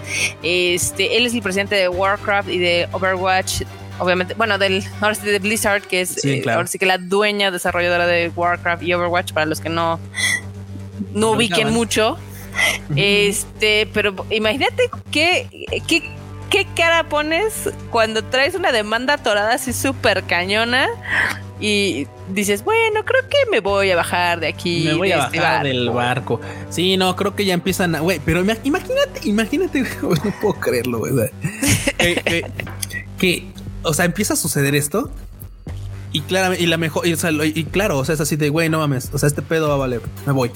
[SPEAKER 1] Este, él es el presidente de Warcraft y de Overwatch obviamente, bueno, del ahora sí de Blizzard, que es eh, ahora sí que la dueña desarrolladora de Warcraft y Overwatch, para los que no, no ubiquen mucho. Este, pero imagínate qué, qué, qué cara pones cuando traes una demanda atorada así súper cañona y dices, bueno, creo que me voy a bajar de aquí.
[SPEAKER 2] Me voy a este bajar del barco. Sí, no, creo que ya empiezan a. Güey, pero imagínate, imagínate, no puedo creerlo, güey. que, o sea, empieza a suceder esto. Y claro, y la mejor, y, y claro, o sea, es así de, güey, no mames, o sea, este pedo va a valer, me voy.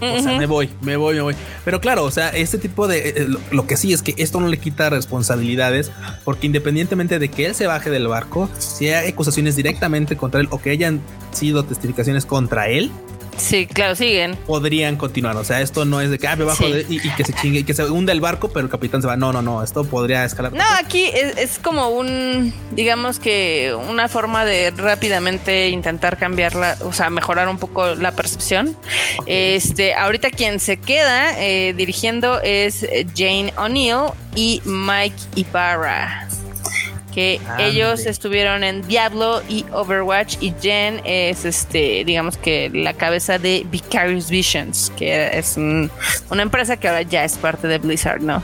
[SPEAKER 2] O sea, me voy, me voy, me voy. Pero claro, o sea, este tipo de... Eh, lo, lo, que sí es que esto no le quita responsabilidades, porque independientemente de que él se baje del barco, si hay acusaciones directamente contra él o que hayan sido testificaciones contra él,
[SPEAKER 1] Sí, claro, siguen.
[SPEAKER 2] Podrían continuar. O sea, esto no es de que ah, me bajo y, que se chingue y que se hunda el barco, pero el capitán se va. No, no, no. Esto podría escalar.
[SPEAKER 1] No, aquí es, como un, digamos que una forma de rápidamente intentar cambiarla, o sea, mejorar un poco la percepción. Este, ahorita quien se queda eh, dirigiendo es Jane O'Neill y Mike Ibarra que ellos estuvieron en Diablo y Overwatch y Jen es este digamos que la cabeza de Vicarious Visions que es una empresa que ahora ya es parte de Blizzard no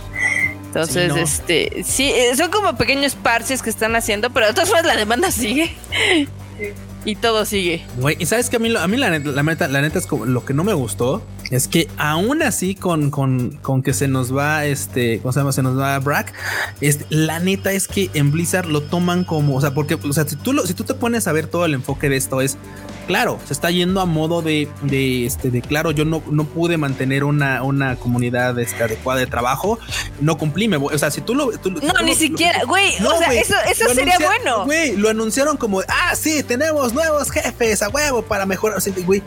[SPEAKER 1] entonces este sí eh, son como pequeños parches que están haciendo pero de todas formas la demanda sigue. Y todo sigue.
[SPEAKER 2] Y sabes que a mí, a mí la, neta, la neta es como lo que no me gustó es que aún así con, con, con que se nos va este, ¿cómo se llama? Se nos va Brack, este, la neta es que en Blizzard lo toman como, o sea, porque, o sea, si tú, lo, si tú te pones a ver todo el enfoque de esto es, claro, se está yendo a modo de, de este, de claro, yo no, no pude mantener una, una comunidad este, adecuada de trabajo, no cumplí, me voy, o sea, si tú lo...
[SPEAKER 1] no, ni siquiera, güey, o sea, eso, eso sería bueno.
[SPEAKER 2] Güey, lo anunciaron como, ah, sí, tenemos nuevos jefes a huevo para mejorar, güey,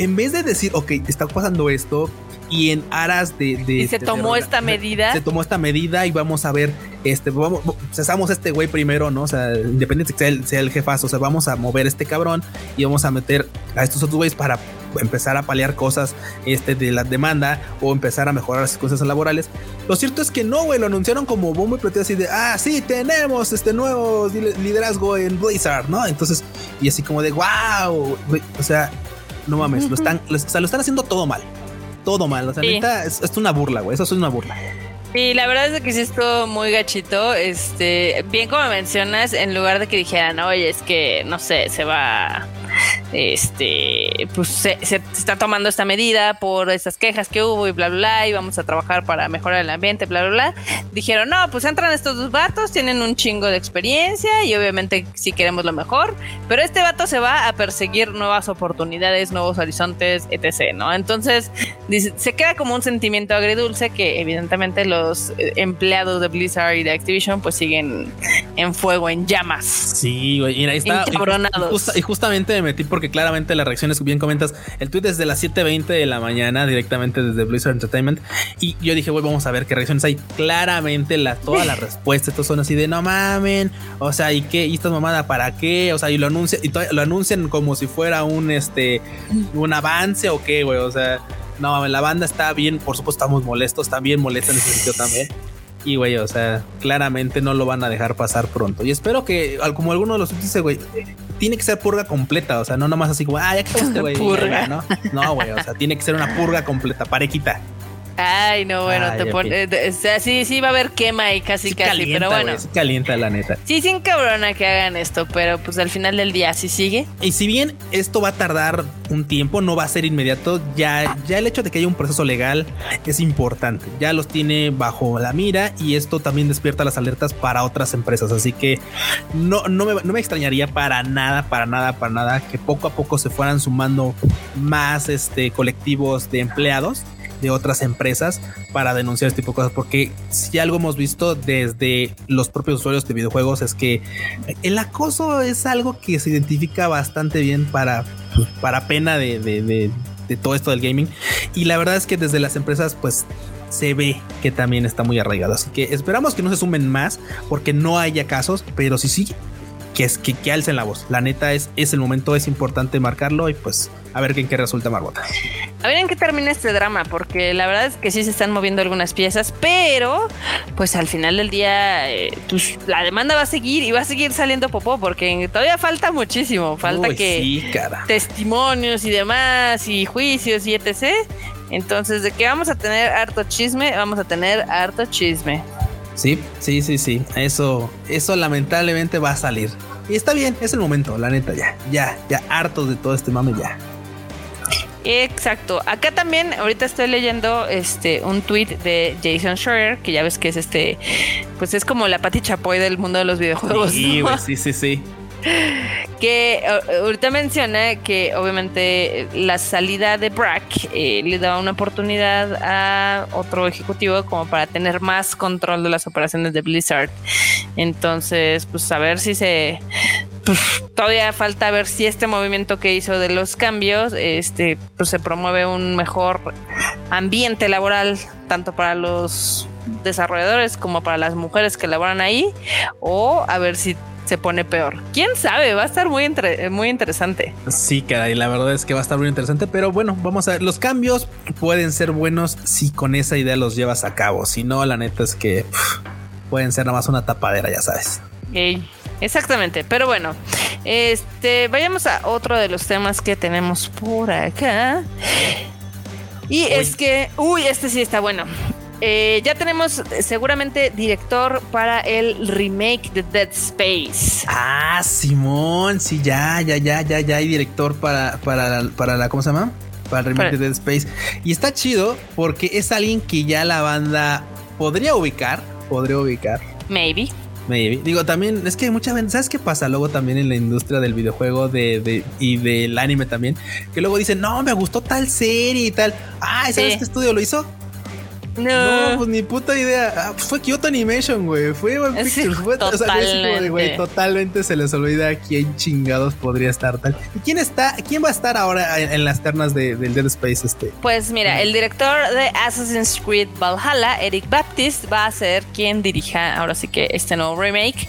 [SPEAKER 2] en vez de decir, ok, está pasando esto, y en aras de,
[SPEAKER 1] y se tomó esta medida.
[SPEAKER 2] se tomó esta medida y vamos a ver este vamos cesamos este güey primero no o sea independiente que sea el, sea el jefazo o sea vamos a mover este cabrón y vamos a meter a estos otros güeyes para empezar a paliar cosas este de la demanda o empezar a mejorar las cosas laborales. Lo cierto es que no güey lo anunciaron como bombo y platillo así de ah sí tenemos este nuevo liderazgo en Blizzard no entonces y así como de wow o sea no mames, lo están, lo, lo están haciendo todo mal. Todo mal. O sea, es, es, una burla, güey. Eso es una burla.
[SPEAKER 1] Y la verdad es que sí estuvo muy gachito. Este, bien como mencionas, en lugar de que dijeran, oye, es que no sé, se va este, pues se, está tomando esta medida por esas quejas que hubo y bla, bla, bla, y vamos a trabajar para mejorar el ambiente, bla, bla, bla. Dijeron, no, pues entran estos dos vatos, tienen un chingo de experiencia y obviamente si queremos lo mejor, pero este vato se va a perseguir nuevas oportunidades, nuevos horizontes, etc., ¿no? Entonces, se queda como un sentimiento agridulce que evidentemente los eh, empleados de Blizzard y de Activision pues siguen en fuego, en llamas.
[SPEAKER 2] Sí, güey, y ahí está. Y, y justamente me metí porque claramente la reacción es bien comentas. El tweet es de las 7:20 de la mañana, directamente desde Blizzard Entertainment. Y yo dije, güey, vamos a ver qué reacciones hay. Claramente, la, todas las respuestas, estos son así de no mamen. O sea, ¿y qué? ¿Y esta mamada para qué? O sea, y lo anuncian, y lo anuncian como si fuera un este un avance o qué, güey. O sea, no mames, la banda está bien, por supuesto, estamos molestos, bien molesta en ese sitio también. Y güey, o sea, claramente no lo van a dejar pasar pronto. Y espero que, como alguno de los dice, güey, tiene que ser purga completa. O sea, no nomás así como, ah, ya que este güey. ¿no? No, güey, o sea, tiene que ser una purga completa, parejita.
[SPEAKER 1] Ay, no, bueno, te pone. O sea, sí, sí va a haber quema y casi, casi, pero bueno.
[SPEAKER 2] calienta, la neta.
[SPEAKER 1] Sí, sin cabrona que hagan esto, pero pues al final del día sí sigue.
[SPEAKER 2] Y si bien esto va a tardar un tiempo, no va a ser inmediato, ya, ya el hecho de que haya un proceso legal es importante. Ya los tiene bajo la mira y esto también despierta las alertas para otras empresas. Así que no, no, me, no me extrañaría para nada, para nada, para nada que poco a poco se fueran sumando más este, colectivos de empleados de otras empresas para denunciar este tipo de cosas, porque si algo hemos visto desde los propios usuarios de videojuegos es que el acoso es algo que se identifica bastante bien para, para pena de, de, todo esto del gaming. Y la verdad es que desde las empresas, pues se ve que también está muy arraigado. Así que esperamos que no se sumen más porque no haya casos, pero si sí, que es que, que alcen la voz. La neta es, es el momento, es importante marcarlo y pues a ver en qué resulta Marbota.
[SPEAKER 1] A ver en qué termina este drama, porque la verdad es que sí se están moviendo algunas piezas, pero pues al final del día eh, pues, la demanda va a seguir y va a seguir saliendo popó, porque todavía falta muchísimo, falta que testimonios y demás y juicios y etc. Entonces, de que vamos a tener harto chisme, vamos a tener harto chisme.
[SPEAKER 2] Sí, sí, sí, sí. Eso, eso lamentablemente va a salir. Y está bien, es el momento, la neta, ya, ya, ya, hartos de todo este mame, ya.
[SPEAKER 1] Exacto. Acá también, ahorita estoy leyendo este un tweet de Jason Schreier, que ya ves que es este, pues es como la Pati Chapoy del mundo de los videojuegos.
[SPEAKER 2] Sí, sí, sí, sí.
[SPEAKER 1] Que ahorita menciona que obviamente la salida de Brack eh, le da una oportunidad a otro ejecutivo como para tener más control de las operaciones de Blizzard. Entonces, pues a ver si se pues, todavía falta ver si este movimiento que hizo de los cambios, este, pues se promueve un mejor ambiente laboral, tanto para los desarrolladores como para las mujeres que laboran ahí, o a ver si se pone peor. ¿Quién sabe? Va a estar muy, muy interesante.
[SPEAKER 2] Sí, caray, la verdad es que va a estar muy interesante, pero bueno, vamos a ver, los cambios pueden ser buenos si con esa idea los llevas a cabo, si no, la neta es que pueden ser nada más una tapadera, ya sabes.
[SPEAKER 1] Exactamente, pero bueno, este, vayamos a otro de los temas que tenemos por acá. Y es que, uy, este sí está bueno. Eh, ya tenemos seguramente director para el remake de Dead Space.
[SPEAKER 2] Ah, Simón, sí, ya, ya, ya, ya, ya hay director para, para, para la, ¿cómo se llama? para el remake de Dead Space. Y está chido porque es alguien que ya la banda podría ubicar, podría ubicar.
[SPEAKER 1] Maybe.
[SPEAKER 2] Maybe. Digo, también es que muchas veces, ¿sabes qué pasa luego también en la industria del videojuego de, y del anime también? Que luego dicen, no, me gustó tal serie y tal. Ah, ¿sabes qué estudio lo hizo? No. pues ni puta idea. Ah, pues fue Kyoto Animation, güey. Fue One Pictures. Fue, totalmente. güey, totalmente se les olvida quién chingados podría estar tal. ¿Y quién está? ¿Quién va a estar ahora en, las ternas de, del Dead Space este?
[SPEAKER 1] Pues mira, el director de Assassin's Creed Valhalla, Eric Baptist, va a ser quien dirija ahora sí que este nuevo remake.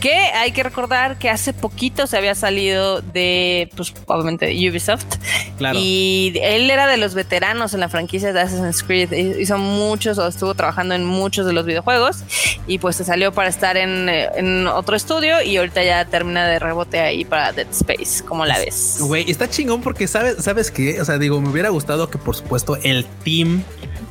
[SPEAKER 1] Que hay que recordar que hace poquito se había salido de, pues, obviamente, Ubisoft. Claro. Y él era de los veteranos en la franquicia de Assassin's Creed. Hizo muchos o estuvo trabajando en muchos de los videojuegos y pues se salió para estar en, en otro estudio y ahorita ya termina de rebote ahí para Dead Space, como la ves.
[SPEAKER 2] Güey, está chingón porque sabes, sabes qué, o sea, digo, me hubiera gustado que por supuesto el team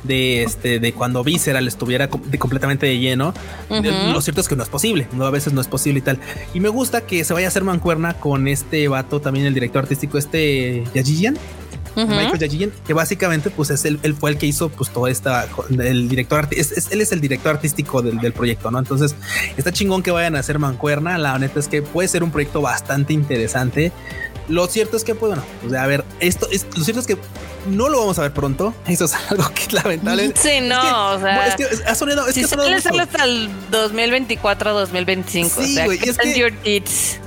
[SPEAKER 2] de este de cuando Visceral estuviera completamente de lleno. Lo cierto es que no es posible, no a veces no es posible y tal. Y me gusta que se vaya a hacer mancuerna con este vato también el director artístico este Yajiyan. Michael que básicamente pues es él, fue el que hizo pues toda esta, el director, es, él es el director artístico del, del, proyecto, ¿no? Entonces está chingón que vayan a hacer mancuerna, la neta es que puede ser un proyecto bastante interesante. Lo cierto es que, pues bueno, o sea, a ver, esto es, lo cierto es que no lo vamos a ver pronto. Eso es algo que es lamentable.
[SPEAKER 1] Sí, no, o sea. Es que ha sonado. Es si que sale hasta el 2024, 2025. Sí, o sea, güey. Es que, your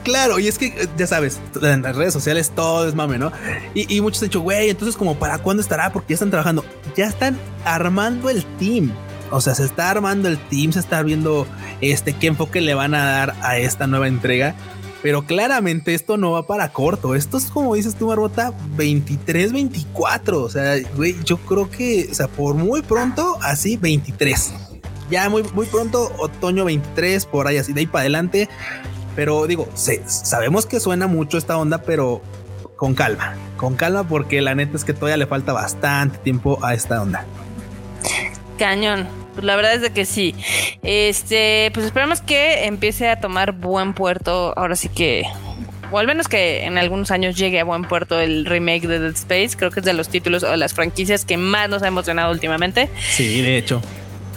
[SPEAKER 2] Claro, y es que ya sabes, en las redes sociales todo es mame, ¿no? Y, y muchos han dicho, güey, entonces, como para cuándo estará? Porque ya están trabajando. Ya están armando el team. O sea, se está armando el team, se está viendo este qué enfoque le van a dar a esta nueva entrega. Pero claramente esto no va para corto. Esto es como dices tú, Marbota, 23, 24. O sea, güey, yo creo que, o sea, por muy pronto, así 23. Ya muy, muy pronto, otoño 23, por ahí así, de ahí para adelante. Pero digo, sabemos que suena mucho esta onda, pero con calma, con calma, porque la neta es que todavía le falta bastante tiempo a esta onda.
[SPEAKER 1] Cañón. Pues la verdad es de que sí. Este, pues esperamos que empiece a tomar buen puerto. Ahora sí que. O al menos que en algunos años llegue a buen puerto el remake de Dead Space. Creo que es de los títulos o las franquicias que más nos ha emocionado últimamente.
[SPEAKER 2] Sí, de hecho.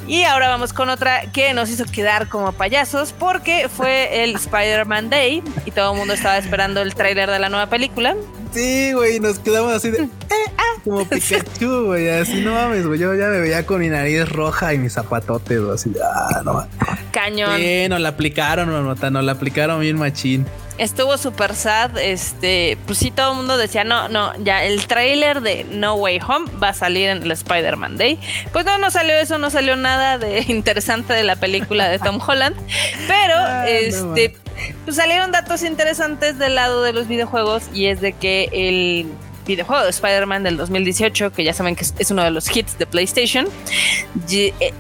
[SPEAKER 1] Y ahora vamos con otra que nos hizo quedar como payasos porque fue el Spider-Man Day y todo el mundo estaba esperando el tráiler de la nueva película.
[SPEAKER 2] Sí, güey, nos quedamos así de... Eh, ah. Como Pikachu, güey, así no mames, güey. Yo ya me veía con mi nariz roja y mis zapatotes, güey, así, ah, no
[SPEAKER 1] Cañón.
[SPEAKER 2] Sí, nos la aplicaron, no nos la aplicaron bien machín
[SPEAKER 1] estuvo súper sad. Este, pues sí, todo el mundo decía, no, no, ya el tráiler de No Way Home va a salir en el Spider-Man Day. Pues no, no salió eso, no salió nada de interesante de la película de Tom Holland. Pero, ah, este, pues salieron datos interesantes del lado de los videojuegos y es de que el videojuego de Spider-Man del 2018, que ya saben que es uno de los hits de PlayStation,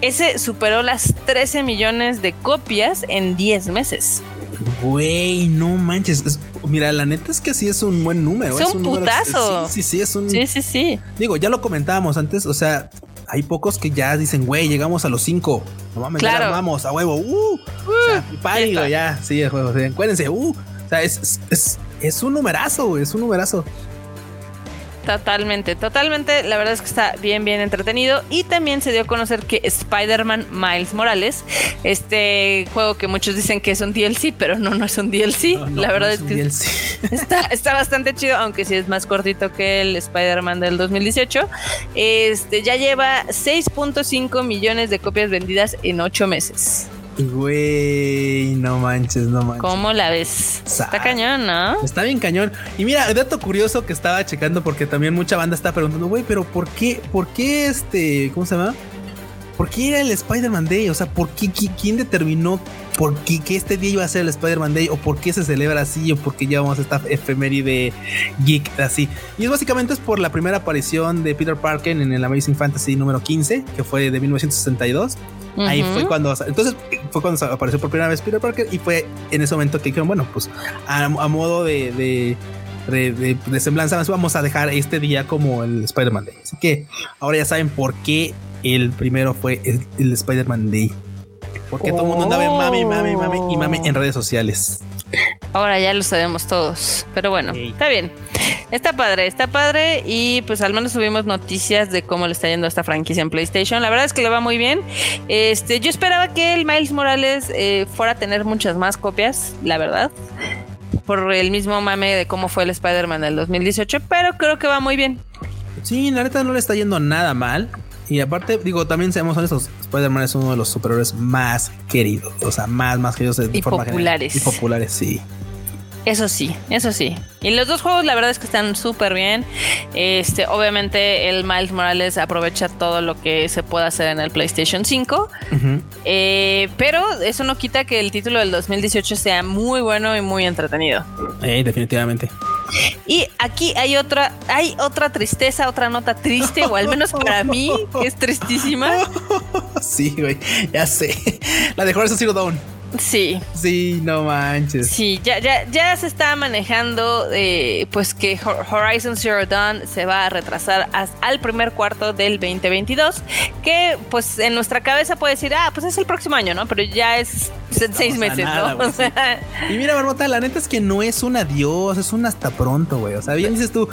[SPEAKER 1] ese superó las 13 millones de copias en 10 meses.
[SPEAKER 2] Güey, no manches. mira, la neta es que sí es un buen número.
[SPEAKER 1] Es, un, putazo.
[SPEAKER 2] sí, sí, sí, es un.
[SPEAKER 1] Sí, sí, sí.
[SPEAKER 2] Digo, ya lo comentábamos antes. O sea, hay pocos que ya dicen, güey, llegamos a los cinco. No mames, claro. vamos, a huevo. Uh, uh o ya. Sí, el juego. Acuérdense, uh. O sea, es, es, es un numerazo, es un numerazo.
[SPEAKER 1] Totalmente, totalmente. La verdad es que está bien, bien entretenido. Y también se dio a conocer que Spider-Man Miles Morales, este juego que muchos dicen que es un DLC, pero no, no es un DLC. la verdad es, que está, está, bastante chido, aunque sí es más cortito que el Spider-Man del 2018. Este ya lleva 6.5 millones de copias vendidas en 8 meses.
[SPEAKER 2] Güey, no manches, no manches.
[SPEAKER 1] ¿Cómo la ves? Está cañón, ¿no?
[SPEAKER 2] Está bien cañón. Y mira, dato curioso que estaba checando porque también mucha banda está preguntando, güey, pero ¿por qué, por qué este, ¿cómo se llama? ¿Por qué era el Spider-Man Day? O sea, ¿por qué, quién determinó por qué que este día iba a ser el Spider-Man Day? ¿O por qué se celebra así? ¿O por qué llevamos esta efeméride geek así? Y es básicamente es por la primera aparición de Peter Parker en el Amazing Fantasy número 15, que fue de 1962. Ahí fue cuando, entonces fue cuando apareció por primera vez Peter Parker y fue en ese momento que dijeron, bueno, pues a, modo de, de, semblanza, vamos a dejar este día como el Spider-Man Day. Así que ahora ya saben por qué el primero fue el, Spider-Man Day. Porque todo el mundo andaba en mami, mami, mami y mami en redes sociales.
[SPEAKER 1] Ahora ya lo sabemos todos. Pero bueno, está bien. Está padre, está padre. Y pues al menos subimos noticias de cómo le está yendo a esta franquicia en PlayStation. La verdad es que le va muy bien. Este, yo esperaba que el Miles Morales eh, fuera a tener muchas más copias, la verdad. Por el mismo mame de cómo fue el Spider-Man del 2018. Pero creo que va muy bien.
[SPEAKER 2] Sí, la neta no le está yendo nada mal. Y aparte, digo, también seamos honestos, Spider-Man es uno de los superhéroes más queridos, o sea, más, más queridos de
[SPEAKER 1] y populares.
[SPEAKER 2] Y populares, sí.
[SPEAKER 1] Eso sí, eso sí. Y los dos juegos la verdad es que están súper bien. Este, obviamente el Miles Morales aprovecha todo lo que se puede hacer en el PlayStation 5. Eh, pero eso no quita que el título del 2018 sea muy bueno y muy entretenido.
[SPEAKER 2] Eh, definitivamente.
[SPEAKER 1] Y aquí hay otra, hay otra tristeza, otra nota triste, o al menos para mí, que es tristísima.
[SPEAKER 2] Sí, güey, ya sé. La de Horizon Zero Dawn.
[SPEAKER 1] Sí.
[SPEAKER 2] Sí, no manches.
[SPEAKER 1] Sí, ya, ya, ya se está manejando eh, pues que Horizon Zero Dawn se va a retrasar al primer cuarto del 2022, que pues en nuestra cabeza puede decir, ah, pues es el próximo año, ¿no? Pero ya es seis meses, ¿no?
[SPEAKER 2] Y mira, Barbota, la neta es que no es un adiós, es un hasta pronto, güey. O sea, bien dices tú,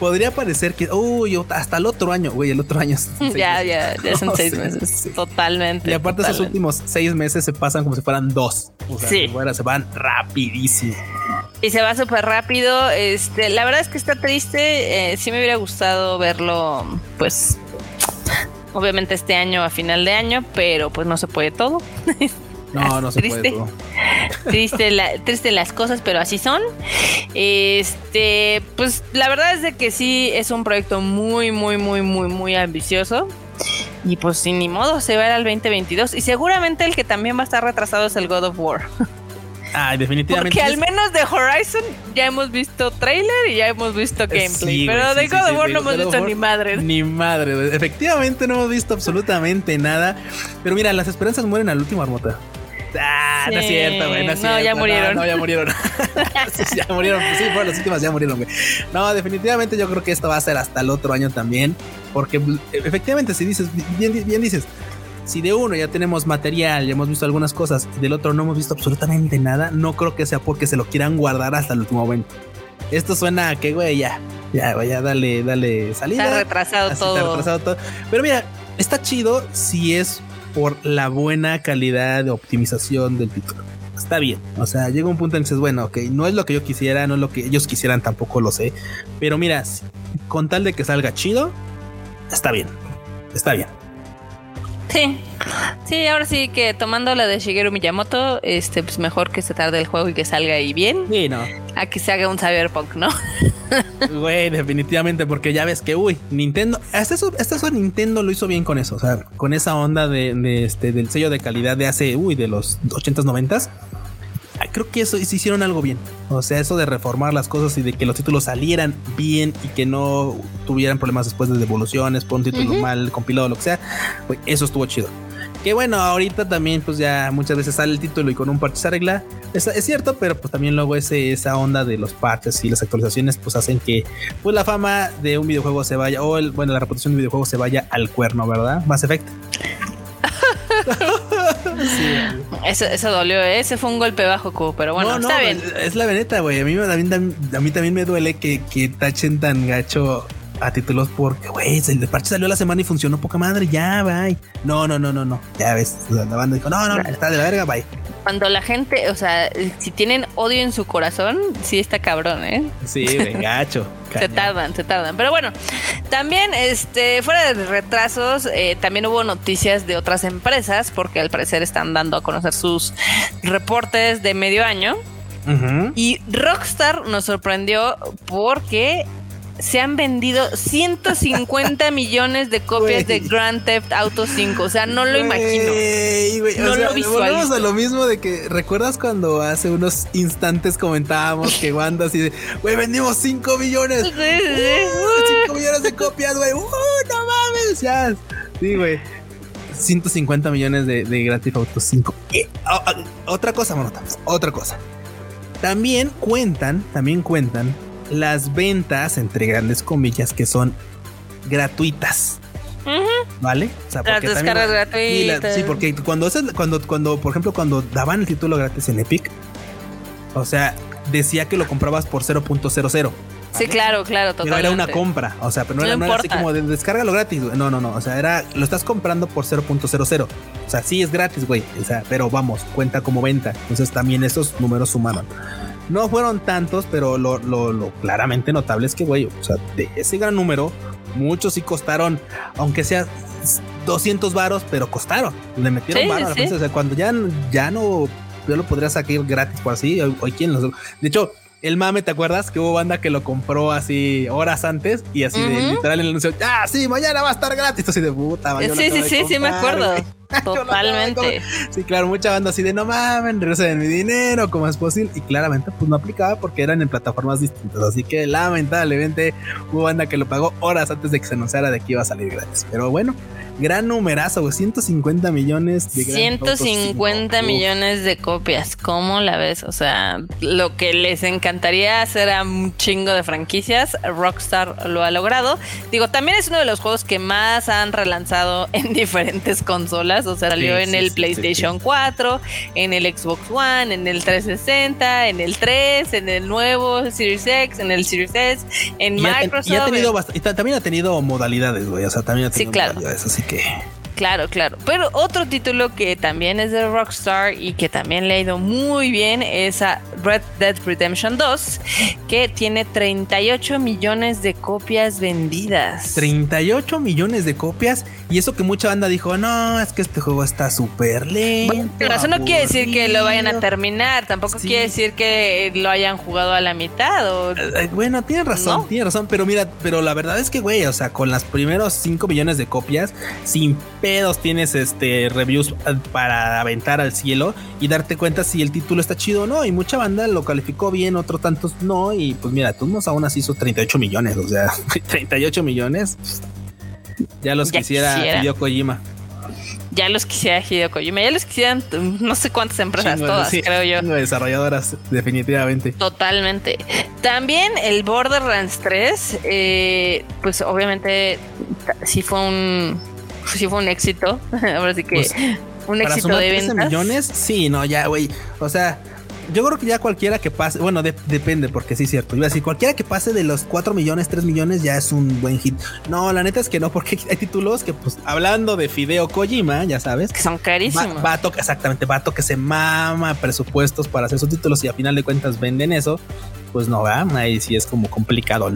[SPEAKER 2] podría parecer que, uy, hasta el otro año, güey, el otro año.
[SPEAKER 1] ya, ya, ya son seis meses. Totalmente.
[SPEAKER 2] Y aparte esos últimos seis meses se pasan como si fueran dos. O sea, sí. se van rapidísimo.
[SPEAKER 1] Y se va súper rápido. Este, la verdad es que está triste. Eh, sí me hubiera gustado verlo, pues, obviamente este año a final de año, pero pues no se puede todo.
[SPEAKER 2] No, no se puede todo.
[SPEAKER 1] Triste, triste las cosas, pero así son. Este, pues la verdad es de que sí es un proyecto muy, muy, muy, muy, muy ambicioso. Y pues sin ni modo, se va a ir al 2022. Y seguramente el que también va a estar retrasado es el God of War.
[SPEAKER 2] Ah, definitivamente.
[SPEAKER 1] Porque al menos de Horizon ya hemos visto trailer y ya hemos visto gameplay. pero de God of War no hemos visto ni madre.
[SPEAKER 2] Ni madre. Efectivamente no hemos visto absolutamente nada. Pero mira, las esperanzas mueren al último armota. Ah, no es cierto, güey. No,
[SPEAKER 1] ya murieron.
[SPEAKER 2] No, ya murieron. ya murieron. Sí, fueron las últimas, ya murieron, güey. No, definitivamente yo creo que esto va a ser hasta el otro año también. Porque efectivamente, si dices, bien, bien dices, si de uno ya tenemos material, ya hemos visto algunas cosas, y del otro no hemos visto absolutamente nada, no creo que sea porque se lo quieran guardar hasta el último momento. Esto suena a que, güey, ya, ya, ya, dale, dale salida.
[SPEAKER 1] Está retrasado todo. Está
[SPEAKER 2] retrasado todo. Pero mira, está chido si es por la buena calidad de optimización del título. Está bien, o sea, llega un punto en que dices, bueno, ok, no es lo que yo quisiera, no es lo que ellos quisieran, tampoco lo sé, pero mira, con tal de que salga chido, está bien, está bien.
[SPEAKER 1] Sí, sí, ahora sí que tomando la de Shigeru Miyamoto, este, pues mejor que se tarde el juego y que salga ahí bien.
[SPEAKER 2] Sí, no.
[SPEAKER 1] A que se haga un cyberpunk, ¿no?
[SPEAKER 2] Güey, definitivamente, porque ya ves que, uy, Nintendo, hasta eso, hasta eso Nintendo lo hizo bien con eso, o sea, con esa onda de, este, del sello de calidad de hace, uy, de los 80s, 90s creo que eso se hicieron algo bien. O sea, eso de reformar las cosas y de que los títulos salieran bien y que no tuvieran problemas después de devoluciones por un título mal compilado lo que sea, eso estuvo chido. Que bueno, ahorita también pues ya muchas veces sale el título y con un parche se arregla. Es, es cierto, pero pues también luego ese, esa onda de los parches y las actualizaciones pues hacen que pues la fama de un videojuego se vaya o el, bueno, la reputación de un videojuego se vaya al cuerno, ¿verdad? Más efecto.
[SPEAKER 1] eso, eso dolió, ¿eh? ese fue un golpe bajo, pero bueno, está bien.
[SPEAKER 2] Es la veneta, güey. A mí, a, mí, también me duele que, que tachen tan gacho a títulos porque, güey, el parche salió la semana y funcionó poca madre, ya, bye. No, no, no, no, no. Ya ves, la banda dijo, no, no, está de la verga, bye.
[SPEAKER 1] Cuando la gente, o sea, si tienen odio en su corazón, sí está cabrón, ¿eh?
[SPEAKER 2] Sí, gacho.
[SPEAKER 1] se tardan, se tardan. Pero bueno, también, este, fuera de retrasos, eh, también hubo noticias de otras empresas, porque al parecer están dando a conocer sus reportes de medio año. Y Rockstar nos sorprendió porque se han vendido 150 millones de copias de Grand Theft Auto 5. O sea, no lo imagino.
[SPEAKER 2] no lo Volvemos a lo mismo de que, ¿recuerdas cuando hace unos instantes comentábamos que Wanda así de, güey, vendimos 5 millones? Sí, sí, 5 millones de copias, güey. Uh, no mames, ya. Sí, güey. 150 millones de, de Grand Theft Auto 5. Ah, ah, otra cosa, monota, otra cosa. También cuentan, también cuentan las ventas, entre grandes comillas, que son gratuitas. ¿Vale?
[SPEAKER 1] O sea, porque las descargas gratuitas.
[SPEAKER 2] sí, porque cuando, cuando, cuando, por ejemplo, cuando daban el título gratis en Epic, O sea, decía que lo comprabas por 0.00.
[SPEAKER 1] Sí, claro, claro, totalmente.
[SPEAKER 2] Pero era una compra, o sea, pero no, era, así como de descárgalo gratis. No, no, no, o sea, era lo estás comprando por 0.00. O sea, sí es gratis, güey, o sea, pero vamos, cuenta como venta. Entonces también esos números sumaron. No fueron tantos, pero lo, lo, claramente notable es que, güey, o sea, de ese gran número, muchos sí costaron, aunque sea 200 varos, pero costaron. Le metieron varos. O sea, cuando ya, ya no, yo lo podría sacar gratis por así, hoy quien los... De hecho, el mame, ¿te acuerdas? Que hubo banda que lo compró así horas antes y así de literal en el anuncio, ah, sí, mañana va a estar gratis. Así de puta,
[SPEAKER 1] Sí, sí, sí, sí, me acuerdo. Totalmente.
[SPEAKER 2] sí, claro, mucha banda así de no mames, regresen mi dinero, como es posible. Y claramente, pues no aplicaba porque eran en plataformas distintas. Así que lamentablemente hubo banda que lo pagó horas antes de que se anunciara de que iba a salir gratis. Pero bueno, gran numerazo, 150 millones
[SPEAKER 1] de 150 millones de copias. ¿Cómo la ves? O sea, lo que les encantaría hacer a un chingo de franquicias, Rockstar lo ha logrado. Digo, también es uno de los juegos que más han relanzado en diferentes consolas. O sea, salió en el PlayStation 4, en el Xbox One, en el 360, en el 3, en el nuevo Series X, en el Series S, en Microsoft.
[SPEAKER 2] y, ha tenido y también ha tenido modalidades, güey. O sea, también ha tenido
[SPEAKER 1] sí, claro.
[SPEAKER 2] modalidades así que.
[SPEAKER 1] Claro, claro. Pero otro título que también es de Rockstar y que también le ha ido muy bien es a Red Dead Redemption 2, que tiene 38 millones de copias vendidas.
[SPEAKER 2] 38 millones de copias y eso que mucha banda dijo, no, es que este juego está súper lento.
[SPEAKER 1] pero eso no quiere decir que lo vayan a terminar, tampoco quiere decir que lo hayan jugado a la mitad. O... Eh,
[SPEAKER 2] eh, bueno, tiene razón, tiene razón, pero mira, pero la verdad es que, güey, o sea, con las primeros 5 millones de copias, sin pedos tienes este reviews eh, para aventar al cielo y darte cuenta si el título está chido o no. Y mucha banda lo calificó bien, otro tantos no. Y pues mira, nos aún así hizo 38 millones, o sea, 38 millones. Ya los quisiera, Hideo Kojima.
[SPEAKER 1] Ya los quisiera Hideo Kojima. Ya los quisieran no sé cuántas empresas, todas, creo yo.
[SPEAKER 2] Desarrolladoras, definitivamente.
[SPEAKER 1] Totalmente. También el Borderlands 3, eh, pues obviamente sí fue un sí fue un éxito. Ahora sí que pues, un éxito de ventas.
[SPEAKER 2] millones, sí, no, ya, güey. O sea, yo creo que ya cualquiera que pase, bueno, depende, porque sí es cierto. Iba a decir, cualquiera que pase de los 4 millones, 3 millones ya es un buen hit. No, la neta es que no, porque hay títulos que, pues, hablando de Fideo Kojima, ya sabes,
[SPEAKER 1] que son carísimos.
[SPEAKER 2] Vato, exactamente, vato que se mama presupuestos para hacer sus títulos y a final de cuentas venden eso, pues no, va, ahí sí es como complicado.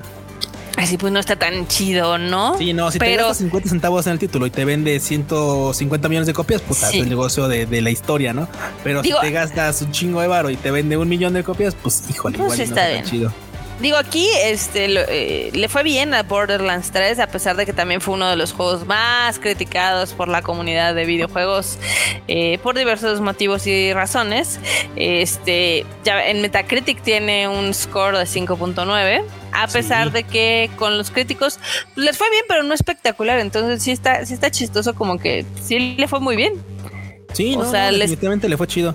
[SPEAKER 1] Así pues no está tan chido, ¿no?
[SPEAKER 2] Sí, no, si te gastas 50 centavos en el título y te vende 150 millones de copias, pues es el negocio de, la historia, ¿no? Pero si te gastas un chingo de varo y te vende un millón de copias, pues híjole, pues igual no está, tan chido.
[SPEAKER 1] Digo, aquí este, eh, le fue bien a Borderlands 3, a pesar de que también fue uno de los juegos más criticados por la comunidad de videojuegos eh, por diversos motivos y razones. Este, ya en Metacritic tiene un score de 5.9 a pesar de que con los críticos pues, les fue bien, pero no espectacular. Entonces sí está, sí está chistoso, como que sí le fue muy bien.
[SPEAKER 2] Sí, o sea, definitivamente le fue chido.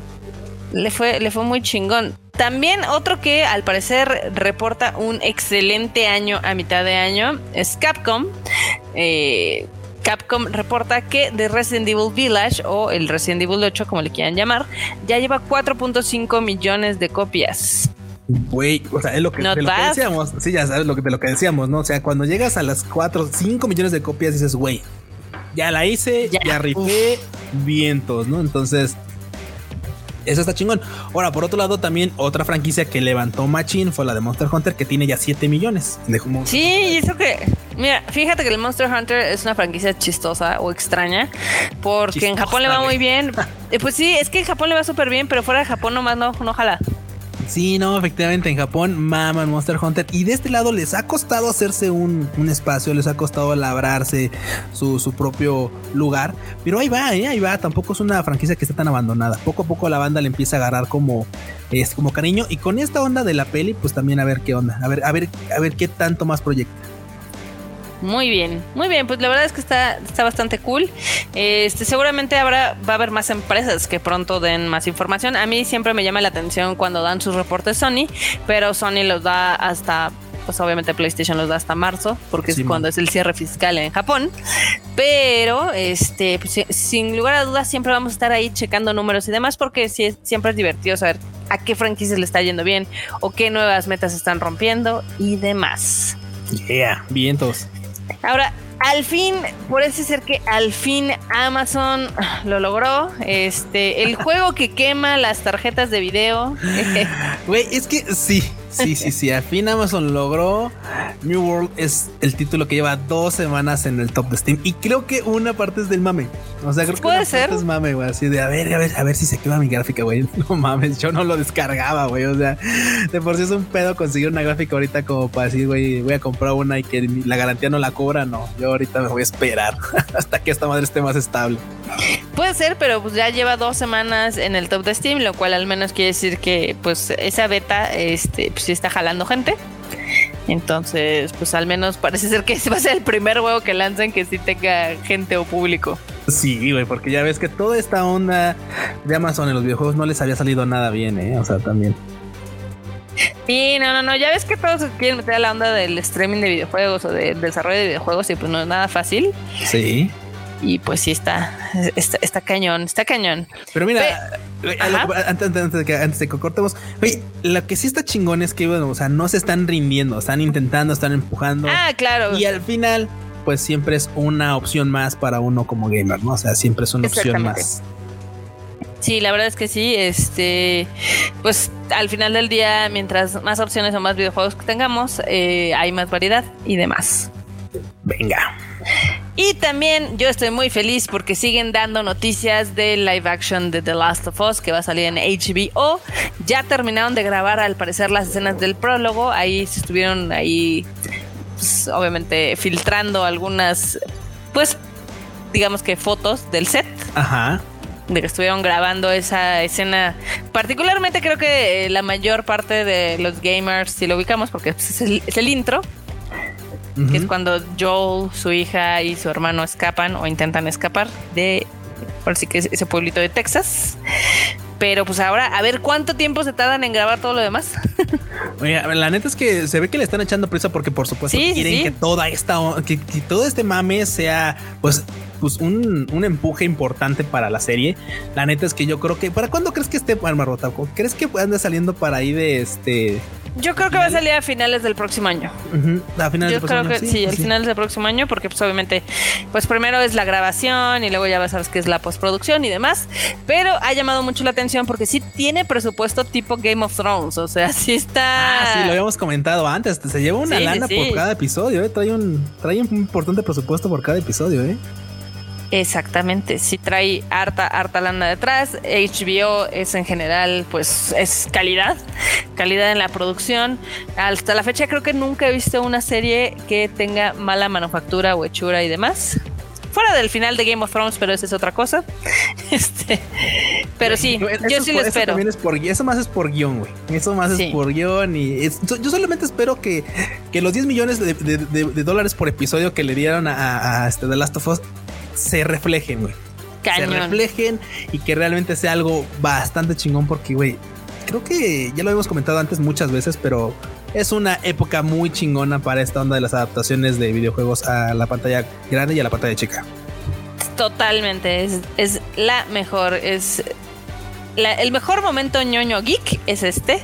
[SPEAKER 1] Le fue, le fue muy chingón. También otro que al parecer reporta un excelente año a mitad de año es Capcom. Eh, Capcom reporta que The Resident Evil Village o el Resident Evil 8 como le quieran llamar ya lleva 4.5 millones de copias.
[SPEAKER 2] Güey, o sea, es lo que, decíamos. Sí, ya sabes lo que, de lo que decíamos, ¿no? O sea, cuando llegas a las 4, 5 millones de copias, dices, güey, ya la hice, ya, ya rifé, vientos, ¿no? Entonces, eso está chingón. Ahora, por otro lado, también otra franquicia que levantó Machine fue la de Monster Hunter, que tiene ya 7 millones de
[SPEAKER 1] Sí, y eso que. Mira, fíjate que el Monster Hunter es una franquicia chistosa o extraña, porque en Japón le va muy bien. Eh, pues sí, es que en Japón le va súper bien, pero fuera de Japón nomás no, no jala.
[SPEAKER 2] Sí, no, efectivamente en Japón maman Monster Hunter y de este lado les ha costado hacerse un, espacio, les ha costado labrarse su, propio lugar, pero ahí va, ¿eh? ahí va, tampoco es una franquicia que esté tan abandonada. Poco a poco la banda le empieza a agarrar como, es, como cariño y con esta onda de la peli, pues también a ver qué onda, a ver, a ver, a ver qué tanto más proyecta.
[SPEAKER 1] Muy bien, muy bien. Pues la verdad es que está, está bastante cool. Este, seguramente habrá, va a haber más empresas que pronto den más información. A mí siempre me llama la atención cuando dan sus reportes Sony, pero Sony los da hasta pues obviamente PlayStation los da hasta marzo, porque es cuando es el cierre fiscal en Japón. Pero, este, pues, sin lugar a dudas, siempre vamos a estar ahí checando números y demás, porque siempre es divertido saber a qué franquicias le está yendo bien o qué nuevas metas están rompiendo y demás.
[SPEAKER 2] Yeah, vientos.
[SPEAKER 1] Ahora, al fin, parece ser que al fin Amazon lo logró. Este, el juego que quema las tarjetas de video.
[SPEAKER 2] Güey, es que sí, Sí, sí, sí. Al fin Amazon logró. New World es el título que lleva dos semanas en el top de Steam. Y creo que una parte es del mame. O sea, creo que una
[SPEAKER 1] ser?
[SPEAKER 2] parte es mame, güey. Así de a ver, a ver, a ver si se quema mi gráfica, güey. No mames, yo no lo descargaba, güey. O sea, de por sí es un pedo conseguir una gráfica ahorita como para decir, güey, voy a comprar una y que la garantía no la cobra. No, yo ahorita me voy a esperar hasta que esta madre esté más estable.
[SPEAKER 1] Puede ser, pero pues ya lleva dos semanas en el top de Steam, lo cual al menos quiere decir que pues esa beta este, pues, sí está jalando gente. Entonces, pues al menos parece ser que ese va a ser el primer juego que lancen que sí tenga gente o público.
[SPEAKER 2] Sí, güey, porque ya ves que toda esta onda de Amazon en los videojuegos no les había salido nada bien, ¿eh? O sea, también.
[SPEAKER 1] Sí, no, no, no, ya ves que todos quieren meter a la onda del streaming de videojuegos o del desarrollo de videojuegos y pues no es nada fácil.
[SPEAKER 2] Sí.
[SPEAKER 1] Y pues sí está, está, cañón, está cañón.
[SPEAKER 2] Pero mira, antes, de que, antes de que cortemos, lo que sí está chingón es que, o sea, no se están rindiendo, están intentando, están empujando.
[SPEAKER 1] Ah, claro.
[SPEAKER 2] Y al final, pues siempre es una opción más para uno como gamer, ¿no? O sea, siempre es una opción más.
[SPEAKER 1] Sí, la verdad es que sí. Este, pues al final del día, mientras más opciones o más videojuegos que tengamos, eh, hay más variedad y demás.
[SPEAKER 2] Venga.
[SPEAKER 1] Y también yo estoy muy feliz porque siguen dando noticias de live action de The Last of Us que va a salir en HBO. Ya terminaron de grabar al parecer las escenas del prólogo. Ahí se estuvieron ahí, pues, obviamente, filtrando algunas, pues, digamos que fotos del set.
[SPEAKER 2] Ajá
[SPEAKER 1] de que estuvieron grabando esa escena. Particularmente creo que la mayor parte de los gamers, si lo ubicamos, porque pues, es el intro, que es cuando Joel, su hija y su hermano escapan o intentan escapar de, por que es ese pueblito de Texas. Pero pues ahora, a ver cuánto tiempo se tardan en grabar todo lo demás.
[SPEAKER 2] Oye, la neta es que se ve que le están echando prisa porque por supuesto quieren que toda esta que, todo este mame sea pues pues un, un, empuje importante para la serie. La neta es que yo creo que ¿para cuándo crees que esté Marmota? ¿Crees que ande saliendo para ahí de este
[SPEAKER 1] yo creo que va a salir a finales del próximo año.
[SPEAKER 2] A finales
[SPEAKER 1] Yo creo que sí, a finales del próximo año, porque pues obviamente, pues primero es la grabación y luego ya sabes que es la postproducción y demás. Pero ha llamado mucho la atención porque sí tiene presupuesto tipo Game of Thrones. O sea, sí está.
[SPEAKER 2] Ah, sí, lo habíamos comentado antes. Se lleva una lana por cada episodio, ¿eh? Trae un, trae un importante presupuesto por cada episodio, ¿eh?
[SPEAKER 1] Exactamente, si trae harta, harta lana detrás. HBO es en general, pues es calidad, calidad en la producción. Hasta la fecha creo que nunca he visto una serie que tenga mala manufactura o hechura y demás. Fuera del final de Game of Thrones, pero esa es otra cosa. Este, pero sí, yo sí lo espero.
[SPEAKER 2] Eso, más es por guion, güey. Eso más es por guion. Y yo solamente espero que, que los 10 millones de, dólares por episodio que le dieron a, a este The Last of Us se reflejen, güey. Se reflejen y que realmente sea algo bastante chingón porque, güey, creo que ya lo hemos comentado antes muchas veces, pero es una época muy chingona para esta onda de las adaptaciones de videojuegos a la pantalla grande y a la pantalla chica.
[SPEAKER 1] Totalmente, es, es la mejor, es el mejor momento ñoño geek es este.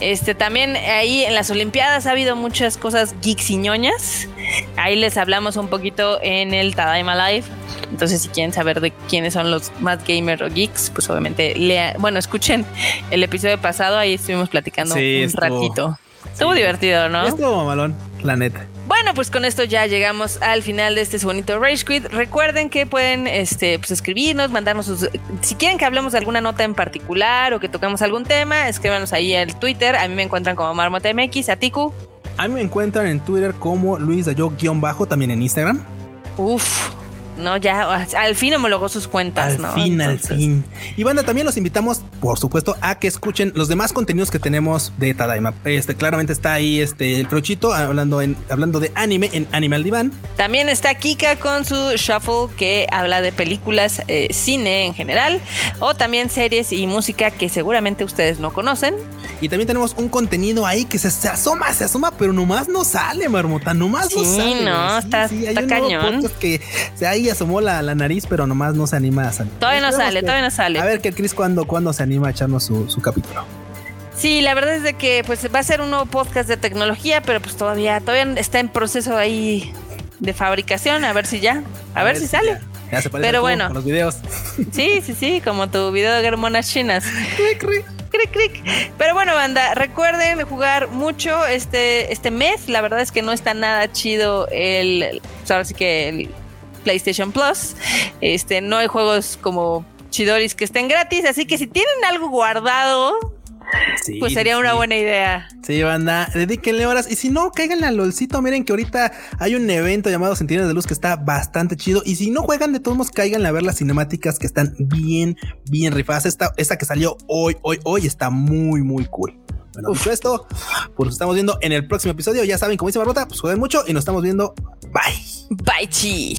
[SPEAKER 1] Este también ahí en las Olimpiadas ha habido muchas cosas geeks y ñoñas. Ahí les hablamos un poquito en el Tadaima Live. Entonces, si quieren saber de quiénes son los más gamer o geeks, pues obviamente lea, bueno, escuchen el episodio pasado, ahí estuvimos platicando un ratito. Estuvo divertido, ¿no?
[SPEAKER 2] Estuvo malón, la neta.
[SPEAKER 1] Bueno, pues con esto ya llegamos al final de este bonito Rage Quit. Recuerden que pueden este, pues escribirnos, mandarnos sus. Si quieren que hablemos de alguna nota en particular o que toquemos algún tema, escríbanos ahí en Twitter. A mí me encuentran como MarmotaMX, a Tiku.
[SPEAKER 2] A mí me encuentran en Twitter como Luis Dayo-bajo, también en Instagram.
[SPEAKER 1] Uf, ¿no? Ya al fin homologó sus cuentas,
[SPEAKER 2] al
[SPEAKER 1] ¿no?
[SPEAKER 2] Fin, al fin. Y banda, también los invitamos, por supuesto, a que escuchen los demás contenidos que tenemos de Tadaima. Este, claramente está ahí este el Crochito hablando en hablando de anime en Animal Divan.
[SPEAKER 1] También está Kika con su Shuffle que habla de películas, eh, cine en general, o también series y música que seguramente ustedes no conocen.
[SPEAKER 2] Y también tenemos un contenido ahí que se, asoma, se asoma, pero nomás no sale, marmota, nomás no sale.
[SPEAKER 1] No, está, está cañón.
[SPEAKER 2] que se ahí asomó la, la, nariz, pero nomás no se anima a salir.
[SPEAKER 1] Todavía no sale, todavía no sale.
[SPEAKER 2] A ver que Chris cuando, cuando se anima a echarnos su, su capítulo.
[SPEAKER 1] Sí, la verdad es de que pues va a ser un nuevo podcast de tecnología, pero pues todavía, todavía está en proceso ahí de fabricación, a ver si ya, a, ver, si sale.
[SPEAKER 2] Ya, se parece pero bueno, los videos.
[SPEAKER 1] Sí, sí, sí, como tu video de hormonas chinas. Cric, cric. Pero bueno, banda, recuerden jugar mucho este, este mes. La verdad es que no está nada chido el. Pues ahora sí que el PlayStation Plus. Este, no hay juegos como chidoris que estén gratis. Así que si tienen algo guardado pues sería una buena idea.
[SPEAKER 2] Sí, banda, dedíquenle horas. Y si no, cáiganle al LOLcito. Miren que ahorita hay un evento llamado Sentinel de Luz que está bastante chido. Y si no juegan, de todos modos, cáiganle a ver las cinemáticas que están bien, bien rifadas. Esta, esta que salió hoy, hoy, hoy está muy, muy cool. Bueno, dicho esto, pues nos estamos viendo en el próximo episodio. Ya saben, como dice Barbota, pues jueguen mucho y nos estamos viendo. Bye.
[SPEAKER 1] Bye, chi.